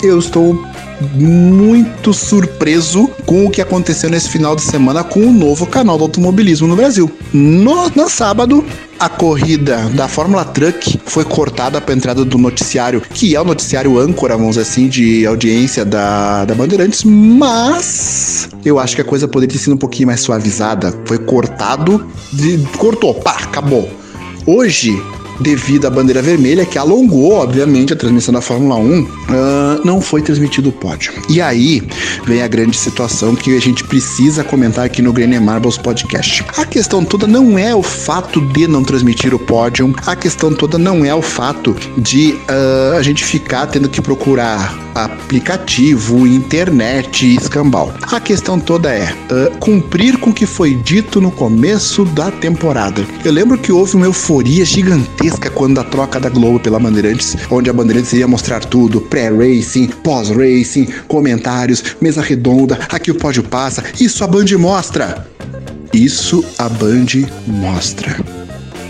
Speaker 5: Eu estou muito surpreso com o que aconteceu nesse final de semana com o novo canal do automobilismo no Brasil. No, no sábado, a corrida da Fórmula Truck foi cortada para a entrada do noticiário, que é o noticiário âncora, vamos dizer assim, de audiência da, da Bandeirantes, mas eu acho que a coisa poderia ter sido um pouquinho mais suavizada. Foi cortado, de, cortou, pá, acabou. Hoje, devido à bandeira vermelha, que alongou, obviamente, a transmissão da Fórmula 1, uh, não foi transmitido o pódio. E aí vem a grande situação que a gente precisa comentar aqui no Grêmio Marbles Podcast. A questão toda não é o fato de não transmitir o pódio, a questão toda não é o fato de uh, a gente ficar tendo que procurar aplicativo, internet e escambau. A questão toda é uh, cumprir com o que foi dito no começo da temporada. Eu lembro que houve uma euforia gigantesca quando a troca da Globo pela Bandeirantes, onde a Bandeirantes ia mostrar tudo, pré-racing, pós-racing, comentários, mesa redonda, aqui o pódio passa, isso a Band mostra. Isso a Band mostra.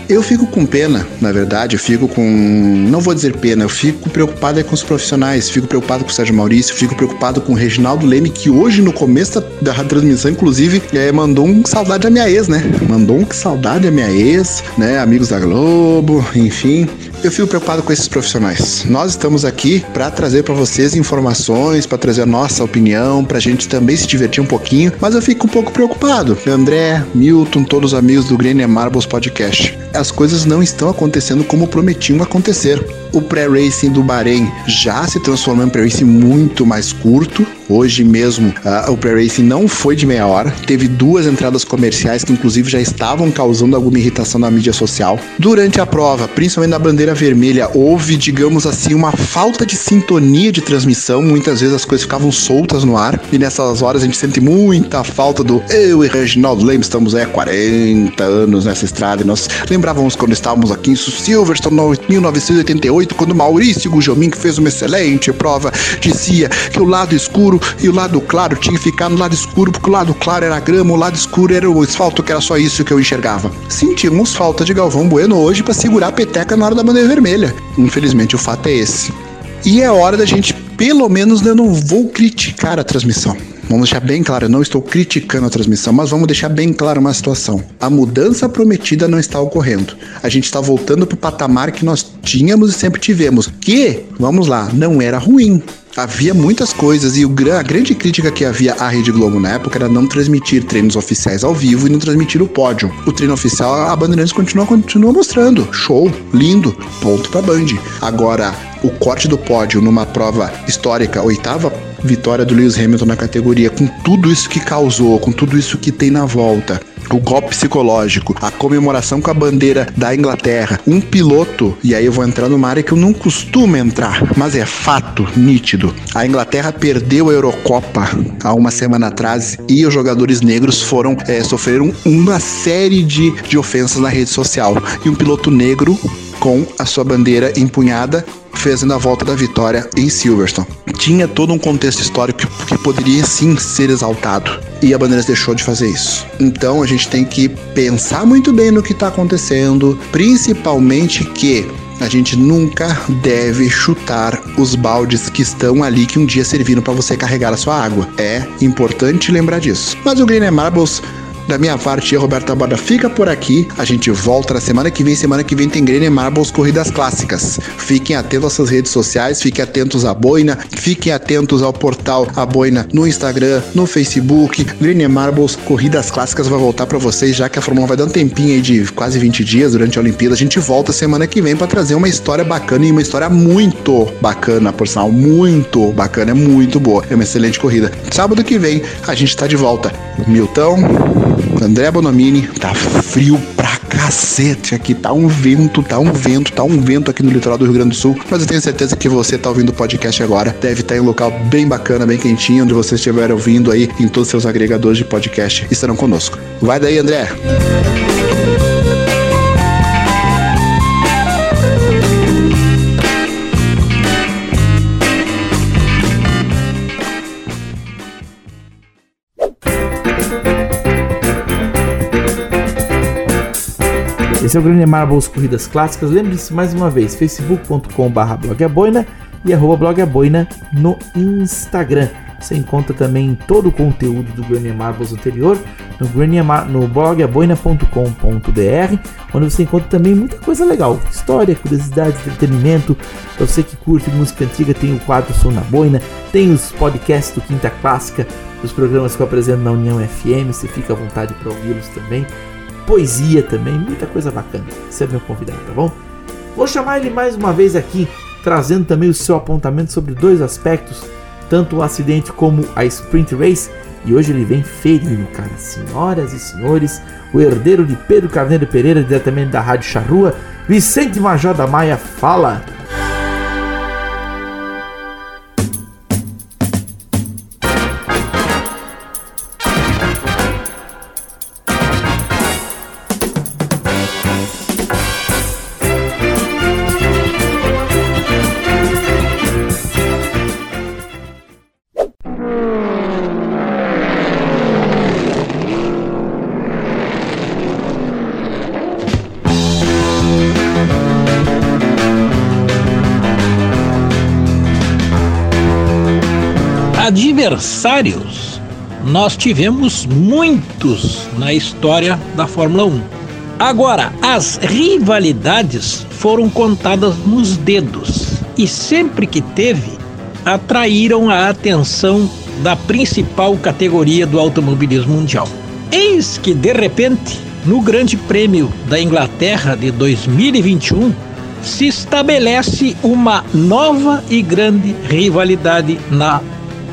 Speaker 5: Eu fico com pena, na verdade, eu fico com. Não vou dizer pena, eu fico preocupado é com os profissionais, fico preocupado com o Sérgio Maurício, fico preocupado com o Reginaldo Leme, que hoje, no começo da, da transmissão, inclusive, é, mandou um saudade à minha ex, né? Mandou um saudade à minha ex, né? Amigos da Globo, enfim. Eu fico preocupado com esses profissionais. Nós estamos aqui para trazer para vocês informações, para trazer a nossa opinião, para a gente também se divertir um pouquinho, mas eu fico um pouco preocupado. André, Milton, todos os amigos do Green Marbles Podcast. As coisas não estão acontecendo como prometiam acontecer. O pré-racing do Bahrein já se transformou em um pré-racing muito mais curto. Hoje mesmo uh, o pré-racing não foi de meia hora. Teve duas entradas comerciais que inclusive já estavam causando alguma irritação na mídia social. Durante a prova, principalmente na bandeira vermelha, houve, digamos assim, uma falta de sintonia de transmissão. Muitas vezes as coisas ficavam soltas no ar. E nessas horas a gente sente muita falta do eu e Reginaldo Leme estamos há 40 anos nessa estrada. E nós lembrávamos quando estávamos aqui em Silverstone 1988, quando Maurício Gugelmin fez uma excelente prova, dizia que o lado escuro e o lado claro tinha que ficar no lado escuro, porque o lado claro era a grama, o lado escuro era o asfalto, que era só isso que eu enxergava. Sentimos falta de Galvão Bueno hoje para segurar a peteca na hora da bandeira vermelha. Infelizmente, o fato é esse. E é hora da gente, pelo menos, eu não vou criticar a transmissão. Vamos deixar bem claro, eu não estou criticando a transmissão, mas vamos deixar bem claro uma situação. A mudança prometida não está ocorrendo. A gente está voltando para o patamar que nós tínhamos e sempre tivemos, que, vamos lá, não era ruim. Havia muitas coisas e o, a grande crítica que havia à Rede Globo na época era não transmitir treinos oficiais ao vivo e não transmitir o pódio. O treino oficial, a Bandeirantes continua, continua mostrando. Show, lindo, ponto pra Band. Agora, o corte do pódio numa prova histórica, oitava vitória do Lewis Hamilton na categoria, com tudo isso que causou, com tudo isso que tem na volta, o golpe psicológico, a comemoração com a bandeira da Inglaterra, um piloto, e aí eu vou entrar numa área que eu não costumo entrar, mas é fato nítido. A Inglaterra perdeu a Eurocopa há uma semana atrás e os jogadores negros foram é, sofreram uma série de, de ofensas na rede social. E um piloto negro com a sua bandeira empunhada fazendo a volta da vitória em Silverstone. Tinha todo um contexto histórico que, poderia sim ser exaltado e a Bandeirantes deixou de fazer isso. Então a gente tem que pensar muito bem no que está acontecendo, principalmente que a gente nunca deve chutar os baldes que estão ali que um dia serviram para você carregar a sua água. É importante lembrar disso. Mas o Green Marbles da minha parte, Roberto Borda, fica por aqui. A gente volta na semana que vem. Semana que vem tem Grêmio Marbles Corridas Clássicas. Fiquem atentos às suas redes sociais, fiquem atentos à Boina, fiquem atentos ao portal A Boina no Instagram, no Facebook. Grêmio Marbles Corridas Clássicas vai voltar para vocês, já que a Fórmula 1 vai dar um tempinho aí de quase 20 dias durante a Olimpíada. A gente volta semana que vem para trazer uma história bacana e uma história muito bacana, por sinal, muito bacana, é muito boa. É uma excelente corrida. Sábado que vem a gente tá de volta. Milton, André Bonomini, tá frio pra cacete aqui, tá um vento, tá um vento, tá um vento aqui no litoral do Rio Grande do Sul, mas eu tenho certeza que você tá ouvindo o podcast agora, deve estar em um local bem bacana, bem quentinho, onde você estiver ouvindo aí em todos os seus agregadores de podcast, estarão conosco. Vai daí, André!
Speaker 2: Esse é o Grande Marbles Corridas Clássicas. Lembre-se mais uma vez, facebook.com.br blogaboina e arroba blogaboina no Instagram. Você encontra também todo o conteúdo do Grande Marbles anterior no, no blogaboina.com.br, onde você encontra também muita coisa legal. História, curiosidade, entretenimento. Para você que curte música antiga, tem o quadro Som na Boina, tem os podcasts do Quinta Clássica, os programas que eu apresento na União FM, você fica à vontade para ouvi-los também poesia também, muita coisa bacana. Você é meu convidado, tá bom? Vou chamar ele mais uma vez aqui, trazendo também o seu apontamento sobre dois aspectos, tanto o acidente como a sprint race. E hoje ele vem ferindo, cara. Senhoras e senhores, o herdeiro de Pedro Carneiro Pereira, diretamente da Rádio Charrua, Vicente Major da Maia, fala.
Speaker 6: Adversários, nós tivemos muitos na história da Fórmula 1. Agora, as rivalidades foram contadas nos dedos e sempre que teve, atraíram a atenção da principal categoria do automobilismo mundial. Eis que, de repente, no Grande Prêmio da Inglaterra de 2021, se estabelece uma nova e grande rivalidade na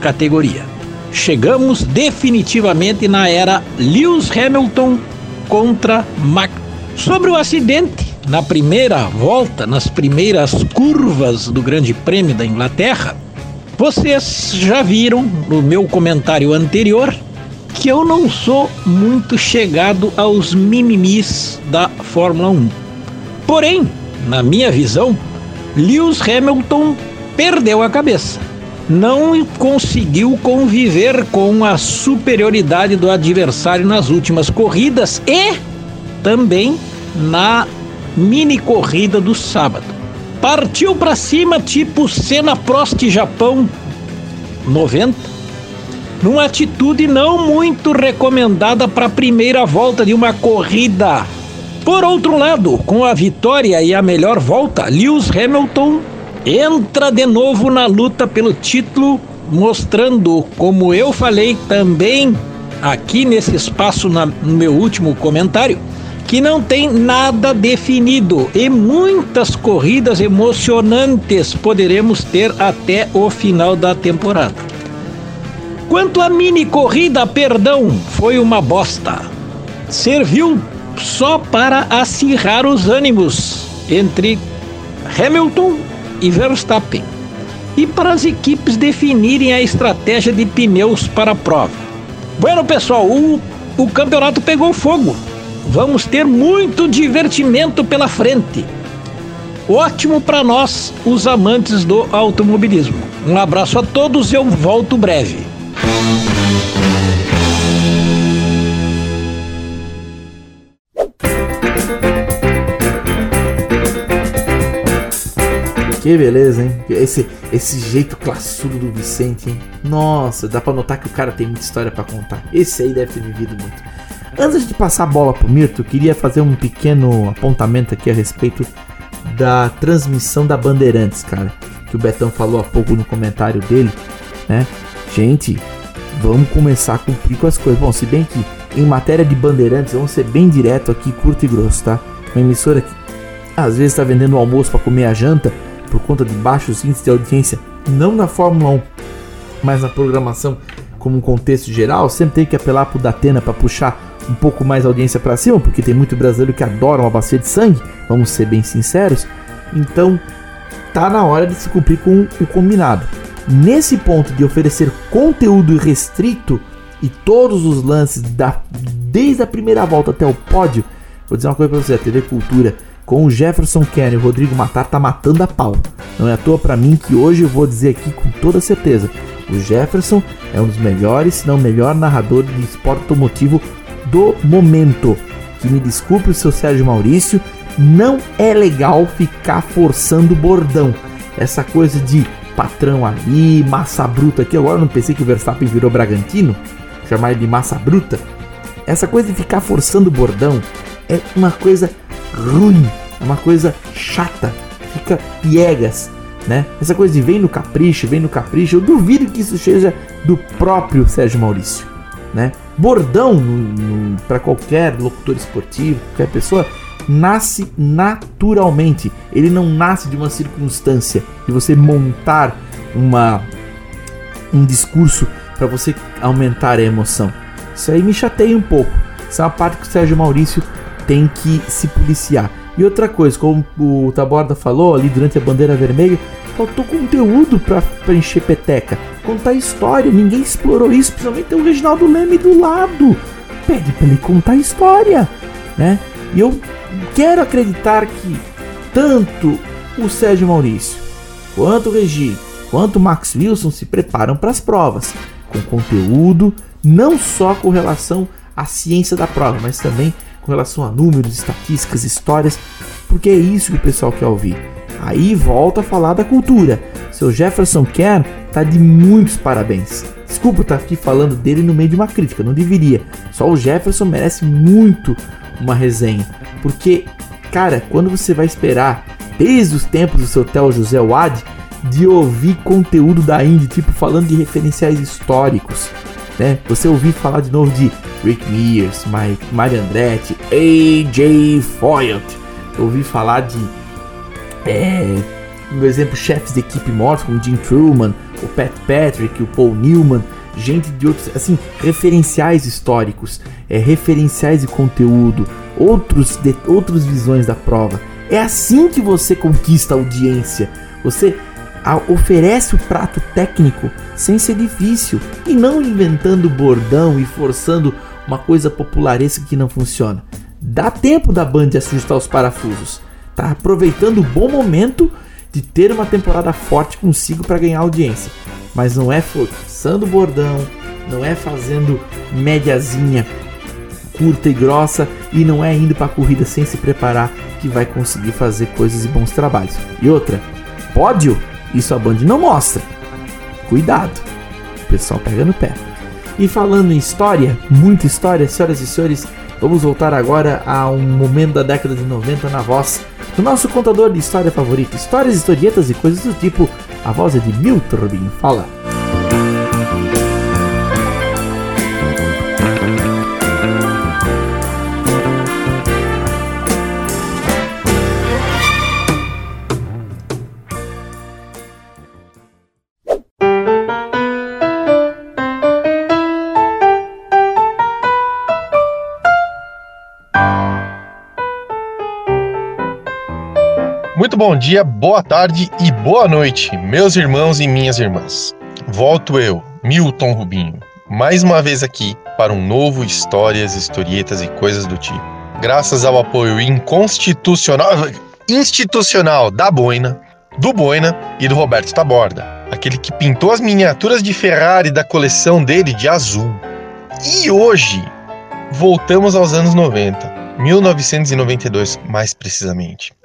Speaker 6: categoria. Chegamos definitivamente na era Lewis Hamilton contra Max. Sobre o acidente, na primeira volta, nas primeiras curvas do Grande Prêmio da Inglaterra, vocês já viram no meu comentário anterior que eu não sou muito chegado aos mimimis da Fórmula 1. Porém, na minha visão, Lewis Hamilton perdeu a cabeça. Não conseguiu conviver com a superioridade do adversário nas últimas corridas e também na mini corrida do sábado. Partiu para cima tipo Senna Prost Japão 90, numa atitude não muito recomendada para a primeira volta de uma corrida. Por outro lado, com a vitória e a melhor volta, Lewis Hamilton entra de novo na luta pelo título, mostrando, como eu falei também aqui nesse espaço na- no meu último comentário, que não tem nada definido e muitas corridas emocionantes poderemos ter até o final da temporada. Quanto à mini corrida, perdão, foi uma bosta. serviu só para acirrar os ânimos entre Hamilton e Verstappen e para as equipes definirem a estratégia de pneus para a prova. Bueno, pessoal, o, o campeonato pegou fogo. Vamos ter muito divertimento pela frente. Ótimo para nós, os amantes do automobilismo. Um abraço a todos e eu volto breve.
Speaker 2: Que beleza, hein? Esse, esse jeito classudo do Vicente, hein? Nossa, dá pra notar que o cara tem muita história pra contar. Esse aí deve ter vivido muito. Antes de passar a bola pro Mirto, queria fazer um pequeno apontamento aqui a respeito da transmissão da Bandeirantes, cara. Que o Betão falou há pouco no comentário dele, né? Gente, vamos começar a cumprir com as coisas. Bom, se bem que em matéria de Bandeirantes, vamos ser bem direto aqui, curto e grosso, tá? Uma emissora que às vezes tá vendendo o almoço para comer a janta por conta de baixos índices de audiência, não na Fórmula 1, mas na programação como um contexto geral, sempre tem que apelar pro Datena para puxar um pouco mais audiência para cima, porque tem muito brasileiro que adora uma bacia de sangue, vamos ser bem sinceros. Então, tá na hora de se cumprir com o combinado. Nesse ponto de oferecer conteúdo restrito e todos os lances da, desde a primeira volta até o pódio, vou dizer uma coisa para você, a TV Cultura com o Jefferson Kenny e o Rodrigo Matar tá matando a pau. Não é à toa para mim que hoje eu vou dizer aqui com toda certeza, o Jefferson é um dos melhores, se não o melhor narrador de esporte automotivo do momento. Que me desculpe o seu Sérgio Maurício, não é legal ficar forçando bordão. Essa coisa de patrão ali, massa bruta aqui. Agora eu não pensei que o Verstappen virou Bragantino, chamar ele de massa bruta. Essa coisa de ficar forçando bordão é uma coisa ruim, é uma coisa chata, fica piegas, né? Essa coisa de vem no capricho, vem no capricho, eu duvido que isso seja do próprio Sérgio Maurício, né? Bordão para qualquer locutor esportivo, qualquer pessoa, nasce naturalmente. Ele não nasce de uma circunstância de você montar uma um discurso para você aumentar a emoção. Isso aí me chateia um pouco. Isso é uma parte que o Sérgio Maurício tem que se policiar. E outra coisa, como o Taborda falou ali durante a bandeira vermelha, faltou conteúdo para encher peteca. Contar história, ninguém explorou isso, principalmente o Reginaldo Leme do lado. Pede para ele contar história, né? E eu quero acreditar que tanto o Sérgio Maurício, quanto o Regi, quanto o Max Wilson se preparam para as provas, com conteúdo, não só com relação à ciência da prova, mas também com relação a números, estatísticas, histórias, porque é isso que o pessoal quer ouvir. Aí volta a falar da cultura. Seu Jefferson Kern tá de muitos parabéns. Desculpa estar aqui falando dele no meio de uma crítica, não deveria. Só o Jefferson merece muito uma resenha, porque, cara, quando você vai esperar desde os tempos do seu Theo José Wad de ouvir conteúdo da Indy, tipo falando de referenciais históricos, né? Você ouvir falar de novo de Rick Mears, Mike, Mario Andretti, AJ Foyt, ouvir falar de, é, por exemplo, chefes de equipe mortos como Jim Truman, o Pat Patrick, o Paul Newman, gente de outros, assim, referenciais históricos, é, referenciais de conteúdo, outros, de, outras visões da prova. É assim que você conquista audiência. Você oferece o prato técnico sem ser difícil e não inventando bordão e forçando uma coisa popularesca que não funciona. Dá tempo da Band ajustar os parafusos. Tá aproveitando o bom momento de ter uma temporada forte consigo para ganhar audiência. Mas não é forçando bordão, não é fazendo médiazinha curta e grossa e não é indo para a corrida sem se preparar que vai conseguir fazer coisas e bons trabalhos. E outra, pódio, isso a Band não mostra. Cuidado, o pessoal pega no pé. E falando em história, muita história, senhoras e senhores, vamos voltar agora a um momento da década de 90 na voz do nosso contador de história favorito, histórias, historietas e coisas do tipo. A voz é de Milton Rubinho. Fala.
Speaker 7: Bom dia, boa tarde e boa noite, meus irmãos e minhas irmãs. Volto eu, Milton Rubinho, mais uma vez aqui para um novo Histórias, Historietas e Coisas do Tipo. Graças ao apoio inconstitucional, institucional da Boina, do Boina e do Roberto Taborda, aquele que pintou as miniaturas de Ferrari da coleção dele de azul. E hoje voltamos aos anos 90, 1992 mais precisamente.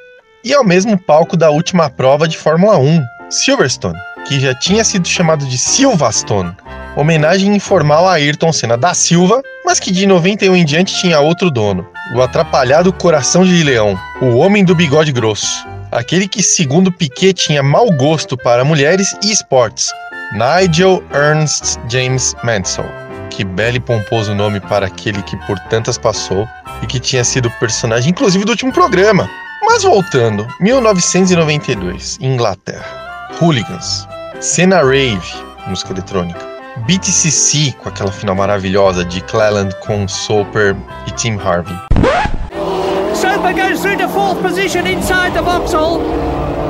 Speaker 7: E ao mesmo palco da última prova de Fórmula 1, Silverstone, que já tinha sido chamado de Silverstone, homenagem informal a Ayrton Senna da Silva, mas que de 91 em diante tinha outro dono, o atrapalhado coração de leão, o homem do bigode grosso, aquele que, segundo Piquet, tinha mau gosto para mulheres e esportes, Nigel Ernst James Mansell. Que belo e pomposo nome para aquele que por tantas passou e que tinha sido personagem, inclusive, do último programa. Mas voltando, 1992, Inglaterra. Hooligans. Cena Rave, música eletrônica. BTCC, com aquela final maravilhosa de Cleland com Soper e Tim Harvey.
Speaker 3: Soper goes through to fourth position inside the Vauxhall.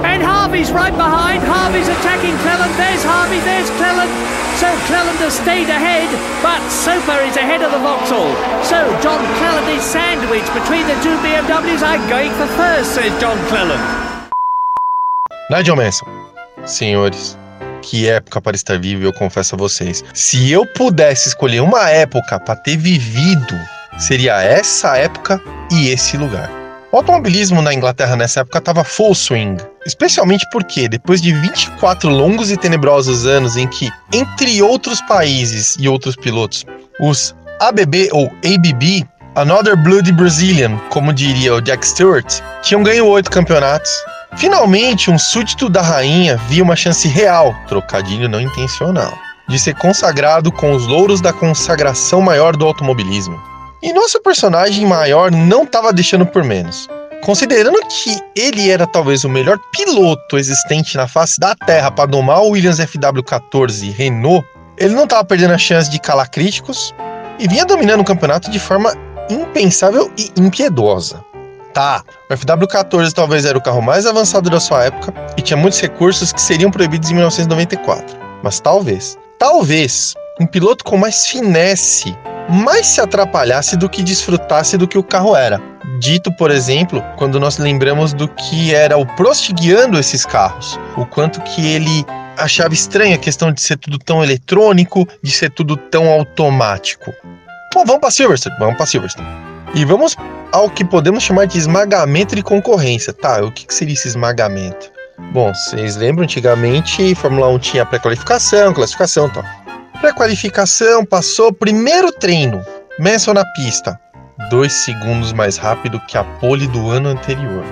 Speaker 3: And Harvey's right behind. Harvey's attacking Cleland. There's Harvey, there's Cleland. So has stayed ahead, but Soper is ahead of the Vauxhall. So John Cleland is sandwiched between the two BMWs. I'm going for first, says John Cleland.
Speaker 7: Nigel Mansell, senhores, que época para estar vivo, eu confesso a vocês. Se eu pudesse escolher uma época para ter vivido, seria essa época e esse lugar. O automobilismo na Inglaterra nessa época estava full swing, especialmente porque, depois de 24 longos e tenebrosos anos em que, entre outros países e outros pilotos, os ABB ou ABB, Another Bloody Brazilian, como diria o Jack Stewart, tinham ganho oito campeonatos. Finalmente, um súdito da rainha via uma chance real, trocadilho não intencional, de ser consagrado com os louros da consagração maior do automobilismo. E nosso personagem maior não estava deixando por menos. Considerando que ele era talvez o melhor piloto existente na face da Terra para domar o Williams FW14 Renault, ele não estava perdendo a chance de calar críticos e vinha dominando o campeonato de forma impensável e impiedosa. Tá, o FW14 talvez era o carro mais avançado da sua época e tinha muitos recursos que seriam proibidos em 1994. Mas talvez, talvez, um piloto com mais finesse mais se atrapalhasse do que desfrutasse do que o carro era. Dito, por exemplo, quando nós lembramos do que era o Prost guiando esses carros, o quanto que ele achava estranha a questão de ser tudo tão eletrônico, de ser tudo tão automático. Bom, vamos para Silverstone, vamos para Silverstone. E vamos ao que podemos chamar de esmagamento de concorrência. Tá, o que, que seria esse esmagamento? Bom, vocês lembram, antigamente, Fórmula 1 tinha pré-qualificação, classificação e tal. Pré-qualificação, passou, primeiro treino, Manson na pista, dois segundos mais rápido que a pole do ano anterior.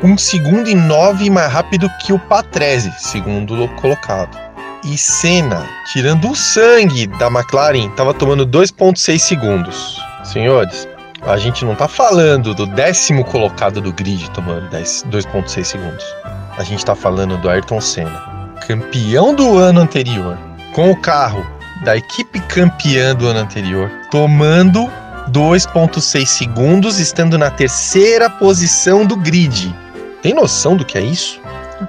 Speaker 7: Um segundo e nove mais rápido que o Patrese, segundo colocado. E Senna, tirando o sangue da McLaren, estava tomando 2,6 segundos. Senhores, a gente não tá falando do décimo colocado do grid tomando 10 2,6 segundos. A gente tá falando do Ayrton Senna, campeão do ano anterior, com o carro da equipe campeã do ano anterior, tomando 2,6 segundos, estando na terceira posição do grid. Tem noção do que é isso?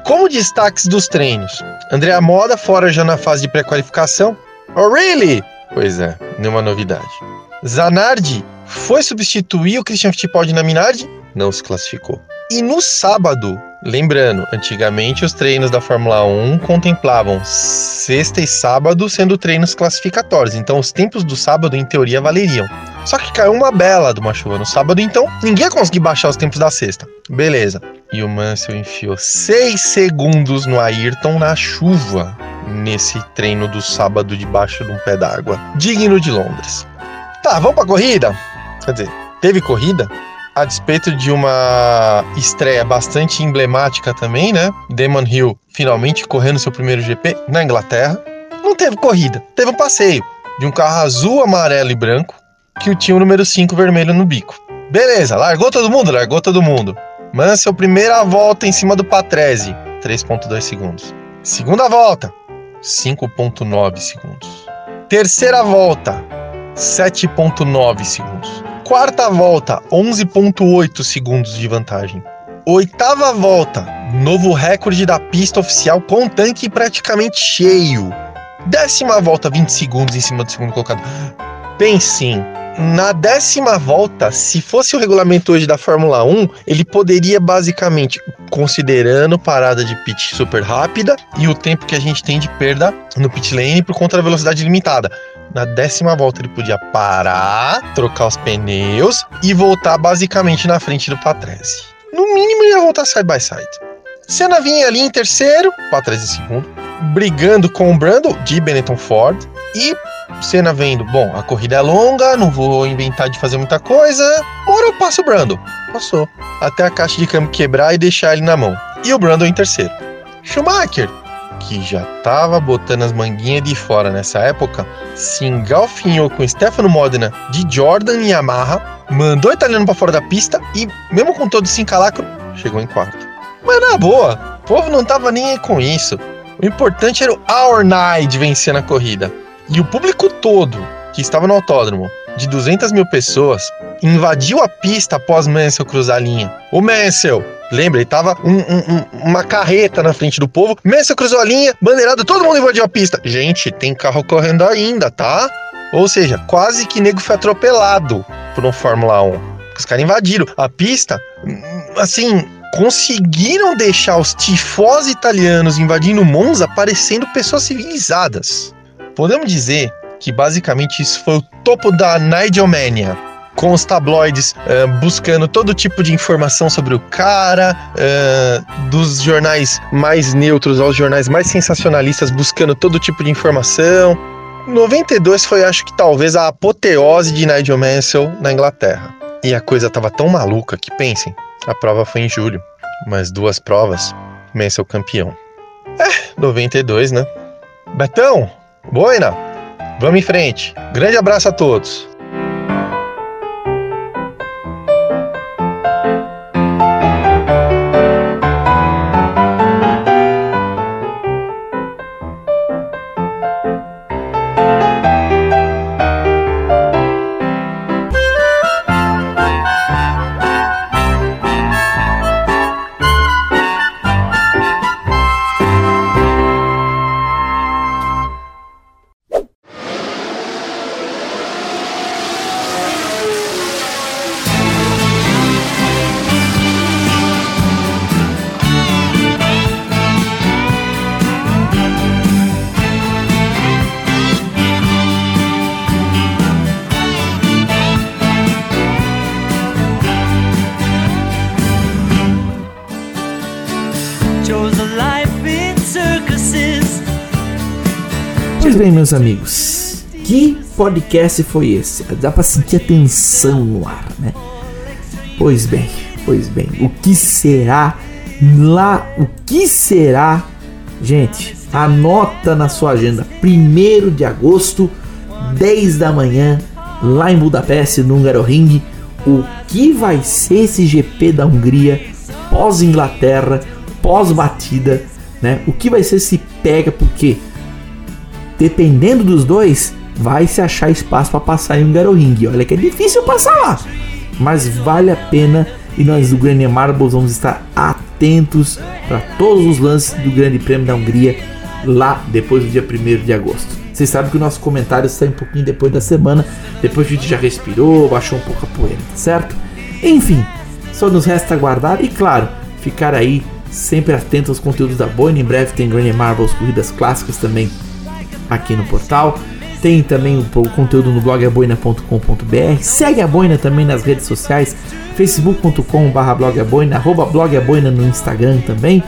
Speaker 7: Como destaques dos treinos, Andrea Moda fora já na fase de pré-qualificação. Oh, really? Pois é, nenhuma novidade. Zanardi foi substituir o Christian Fittipaldi na Minardi? Não se classificou. E no sábado, lembrando, antigamente os treinos da Fórmula 1 contemplavam sexta e sábado sendo treinos classificatórios, então os tempos do sábado em teoria valeriam. Só que caiu uma bela de uma chuva no sábado, então ninguém ia conseguir baixar os tempos da sexta. Beleza. E o Mansell enfiou 6 segundos no Ayrton na chuva nesse treino do sábado debaixo de um pé d'água. Digno de Londres. Tá, vamos pra corrida? Quer dizer, teve corrida? A despeito de uma estreia bastante emblemática também, né? Damon Hill finalmente correndo seu primeiro GP na Inglaterra. Não teve corrida, teve um passeio de um carro azul, amarelo e branco que tinha o número 5 vermelho no bico. Beleza, largou todo mundo? Largou todo mundo. Mansell, primeira volta em cima do Patrese, 3.2 segundos. Segunda volta, 5.9 segundos. Terceira volta, 7.9 segundos. Quarta volta, 11.8 segundos de vantagem. Oitava volta, Novo recorde da pista oficial com tanque praticamente cheio. Décima volta, 20 segundos em cima do segundo colocado. Pensem, na décima volta, se fosse o regulamento hoje da Fórmula 1, ele poderia basicamente, considerando parada de pit super rápida e o tempo que a gente tem de perda no pit lane por conta da velocidade limitada. Na décima volta ele podia parar, trocar os pneus e voltar basicamente na frente do Patrese. No mínimo ia voltar side by side. Senna vinha ali em terceiro, Patrese em segundo, brigando com o Brando de Benetton Ford e Senna vendo, bom, a corrida é longa, não vou inventar de fazer muita coisa. Mora eu passo o Brando. Passou. Até a caixa de câmbio quebrar e deixar ele na mão. E o Brando em terceiro. Schumacher, que já tava botando as manguinhas de fora nessa época, se engalfinhou com Stefano Modena de Jordan e Yamaha, mandou o italiano para fora da pista e, mesmo com todo esse encalacro, chegou em quarto. Mas na boa, o povo não tava nem aí com isso. O importante era o Night vencer na corrida. E o público todo que estava no autódromo, de 200 mil pessoas, invadiu a pista após Mansell cruzar a linha. O Mansell, lembra, ele tava um, um, uma carreta na frente do povo. Mansell cruzou a linha, bandeirado, todo mundo invadiu a pista. Gente, tem carro correndo ainda, tá? Ou seja, quase que nego foi atropelado por um Fórmula 1. Os caras invadiram a pista, assim, conseguiram deixar os tifós italianos invadindo Monza parecendo pessoas civilizadas. Podemos dizer que basicamente isso foi o topo da Nigelmania, com os tabloides uh, buscando todo tipo de informação sobre o cara, uh, dos jornais mais neutros aos jornais mais sensacionalistas buscando todo tipo de informação. 92 foi, acho que talvez, a apoteose de Nigel Mansell na Inglaterra. E a coisa tava tão maluca que, pensem, a prova foi em julho, mas duas provas, Mansell campeão. É, 92, né? Betão, Boina, vamos em frente. Grande abraço a todos.
Speaker 2: Meus amigos, que podcast foi esse? Dá pra sentir a tensão no ar, né? Pois bem, pois bem, o que será lá? O que será? Gente, anota na sua agenda, 1 de agosto, 10 da manhã, lá em Budapeste, no Hungaroring, o que vai ser esse GP da Hungria pós-Inglaterra, pós-batida, né? O que vai ser se pega, porque dependendo dos dois, vai se achar espaço para passar em um Garoring. Olha que é difícil passar lá, mas vale a pena e nós do Grande Marbles vamos estar atentos para todos os lances do Grande Prêmio da Hungria lá depois do dia 1 de agosto. Vocês sabem que o nosso comentário sai um pouquinho depois da semana, depois a gente já respirou, baixou um pouco a poeira, certo? Enfim, só nos resta aguardar e, claro, ficar aí sempre atento aos conteúdos da Boina. Em breve tem Granny Marbles, corridas clássicas também aqui no portal. Tem também o, conteúdo no blog aboina.com.br. Segue a Boina também nas redes sociais, facebook.com.br blogaboina, blogaboina no Instagram também.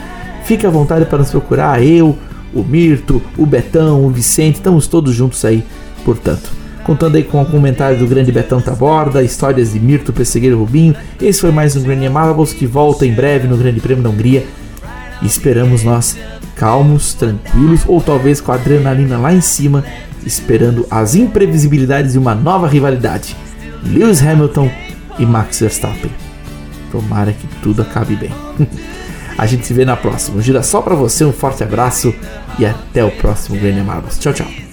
Speaker 2: Fique à vontade para nos procurar, eu, o Mirto, o Betão, o Vicente, estamos todos juntos aí, portanto. Contando aí com o comentário do grande Betão Taborda, histórias de Mirto, Pessegueiro Rubinho. Esse foi mais um Grande Marbles que volta em breve no Grande Prêmio da Hungria. E esperamos nós calmos, tranquilos ou talvez com a adrenalina lá em cima, esperando as imprevisibilidades de uma nova rivalidade. Lewis Hamilton e Max Verstappen. Tomara que tudo acabe bem. a gente se vê na próxima. Um gira só para você, um forte abraço e até o próximo Grande Marbles. Tchau, tchau.